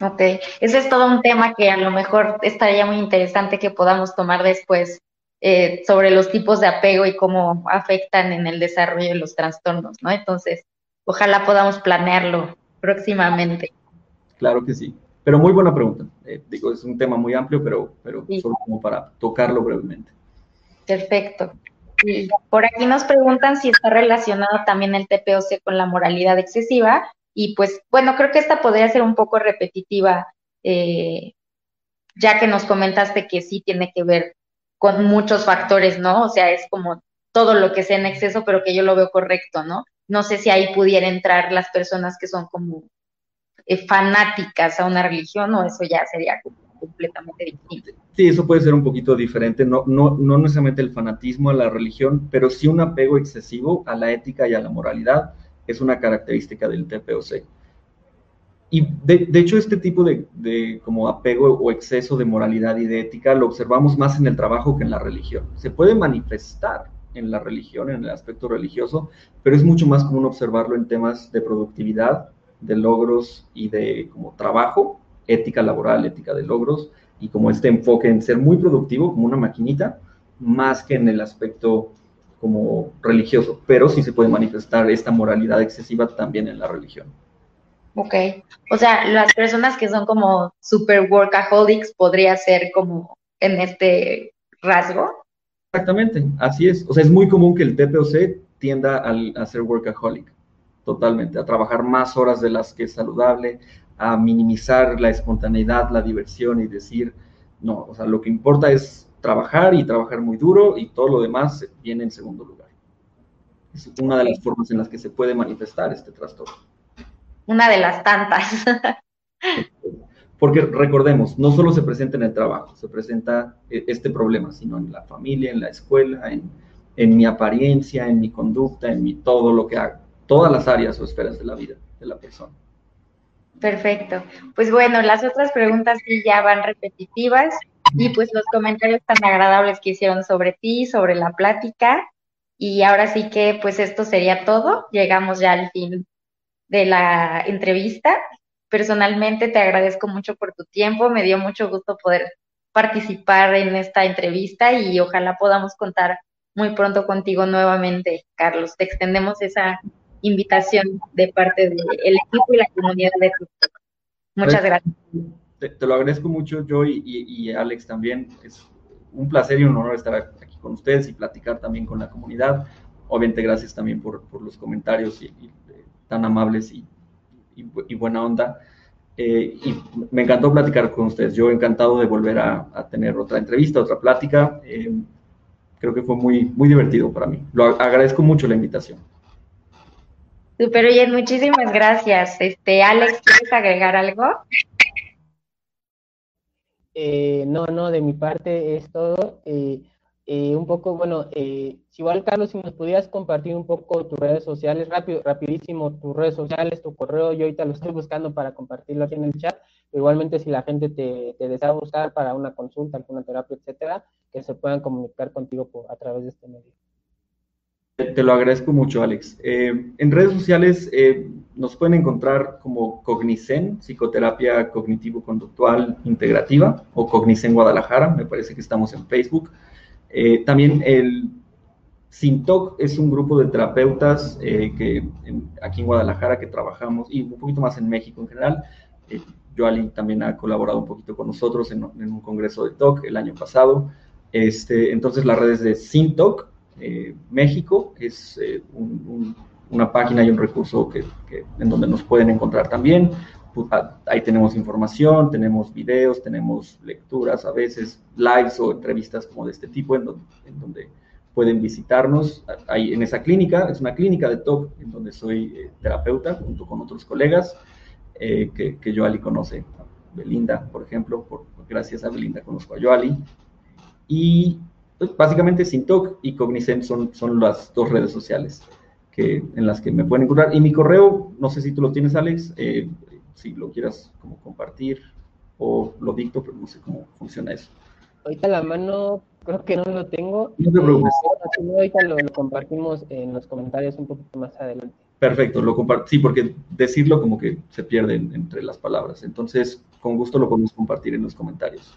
Speaker 4: Ok, ese es todo un tema que a lo mejor estaría muy interesante que podamos tomar después eh, sobre los tipos de apego y cómo afectan en el desarrollo de los trastornos, ¿no? Entonces, ojalá podamos planearlo próximamente.
Speaker 3: Claro que sí. Pero muy buena pregunta. Eh, digo, es un tema muy amplio, pero, pero solo como para tocarlo brevemente.
Speaker 4: Perfecto. Y por aquí nos preguntan si está relacionado también el TPOC con la moralidad excesiva. Y pues, bueno, creo que esta podría ser un poco repetitiva, eh, ya que nos comentaste que sí tiene que ver con muchos factores, ¿no? O sea, es como todo lo que sea en exceso, pero que yo lo veo correcto, ¿no? No sé si ahí pudiera entrar las personas que son como eh, fanáticas a una religión o eso ya sería completamente distinto.
Speaker 3: Sí, eso puede ser un poquito diferente, no, no, no necesariamente el fanatismo a la religión, pero sí un apego excesivo a la ética y a la moralidad es una característica del TPOC. Y de, hecho este tipo de, como apego o exceso de moralidad y de ética lo observamos más en el trabajo que en la religión. Se puede manifestar en la religión, en el aspecto religioso, pero es mucho más común observarlo en temas de productividad, de logros y de como trabajo, ética laboral, ética de logros, y como este enfoque en ser muy productivo, como una maquinita, más que en el aspecto como religioso, pero sí se puede manifestar esta moralidad excesiva también en la religión.
Speaker 4: Ok, o sea, las personas que son como super workaholics podría ser como en este rasgo.
Speaker 3: Exactamente, así es. O sea, es muy común que el TPOC tienda a, ser workaholic, totalmente, a trabajar más horas de las que es saludable, a minimizar la espontaneidad, la diversión y decir, no, o sea, lo que importa es trabajar y trabajar muy duro y todo lo demás viene en segundo lugar. Es una de las formas en las que se puede manifestar este trastorno.
Speaker 4: Una de las tantas.
Speaker 3: Porque recordemos, no solo se presenta en el trabajo, se presenta eh, este problema, sino en la familia, en la escuela, en, en mi apariencia, en mi conducta, en mi todo lo que hago, todas las áreas o esferas de la vida de la persona.
Speaker 4: Perfecto. Pues bueno, las otras preguntas sí ya van repetitivas y pues los comentarios tan agradables que hicieron sobre ti, sobre la plática. Y ahora sí que pues esto sería todo. Llegamos ya al fin de la entrevista. Personalmente te agradezco mucho por tu tiempo. Me dio mucho gusto poder participar en esta entrevista y ojalá podamos contar muy pronto contigo nuevamente, Carlos. Te extendemos esa invitación de parte del equipo y la comunidad de TikTok. Muchas pues, gracias.
Speaker 3: Te, lo agradezco mucho, yo y, Alex también. Es un placer y un honor estar aquí con ustedes y platicar también con la comunidad. Obviamente, gracias también por, los comentarios y, tan amables y, buena onda. Eh, y me encantó platicar con ustedes. Yo encantado de volver a, tener otra entrevista, otra plática. Eh, creo que fue muy, muy divertido para mí. Lo agradezco mucho la invitación.
Speaker 4: Super bien, muchísimas gracias. Este, Alex, ¿quieres agregar algo?
Speaker 2: Eh, no, no, de mi parte es todo. Eh, eh, un poco, bueno, si igual Carlos, si nos pudieras compartir un poco tus redes sociales, rápido, rapidísimo, tus redes sociales, tu correo, yo ahorita lo estoy buscando para compartirlo aquí en el chat. Igualmente, si la gente te, desea buscar para una consulta, alguna terapia, etcétera, que se puedan comunicar contigo por, a través de este medio.
Speaker 3: Te lo agradezco mucho, Alex. Eh, en redes sociales eh, nos pueden encontrar como Cognicen, Psicoterapia Cognitivo-Conductual Integrativa, o Cognicen Guadalajara, me parece que estamos en Facebook. Eh, también el Sintoc es un grupo de terapeutas que aquí en Guadalajara que trabajamos, y un poquito más en México en general. Joali también ha colaborado un poquito con nosotros en, un congreso de TOC el año pasado. Este, entonces las redes de Sintoc, eh, México, es eh, una página y un recurso que, en donde nos pueden encontrar también. Ah, ahí tenemos información, tenemos videos, tenemos lecturas, a veces lives o entrevistas como de este tipo, en donde, pueden visitarnos. Ahí en esa clínica, es una clínica de TOC, en donde soy eh, terapeuta junto con otros colegas que, que Joali conoce. Belinda, por ejemplo, por, gracias a Belinda conozco a Joali. Y pues, básicamente Sintoc y Cognizant son, son las dos redes sociales que, en las que me pueden encontrar. Y mi correo, no sé si tú lo tienes, Alex, eh, si lo quieras como compartir o lo dicto, pero no sé cómo funciona eso.
Speaker 2: Ahorita la mano creo que no lo tengo.
Speaker 3: No te preocupes.
Speaker 2: Eh, ahorita lo, compartimos en los comentarios un poquito más adelante.
Speaker 3: Perfecto, lo comparto. Sí, porque decirlo como que se pierde entre las palabras. Entonces, con gusto lo podemos compartir en los comentarios.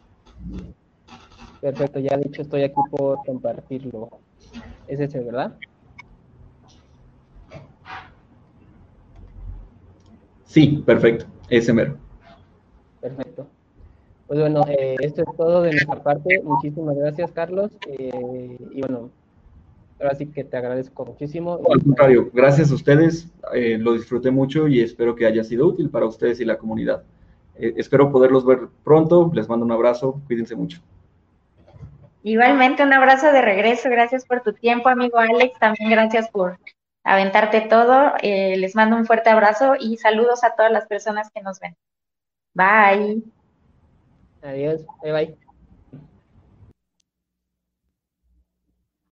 Speaker 2: Perfecto, ya dicho, estoy aquí por compartirlo. Es ese, ¿verdad?
Speaker 3: Sí, perfecto, ese mero.
Speaker 2: Perfecto. Pues bueno, eh, esto es todo de nuestra parte. Muchísimas gracias, Carlos. Eh, y bueno, ahora sí que te agradezco muchísimo.
Speaker 3: Al contrario, gracias a ustedes. Eh, lo disfruté mucho y espero que haya sido útil para ustedes y la comunidad. espero poderlos ver pronto. Les mando un abrazo. Cuídense mucho.
Speaker 4: Igualmente, un abrazo de regreso. Gracias por tu tiempo, amigo Alex. También gracias por aventarte todo. Eh, les mando un fuerte abrazo y saludos a todas las personas que nos ven. Bye.
Speaker 2: Adiós. Bye bye.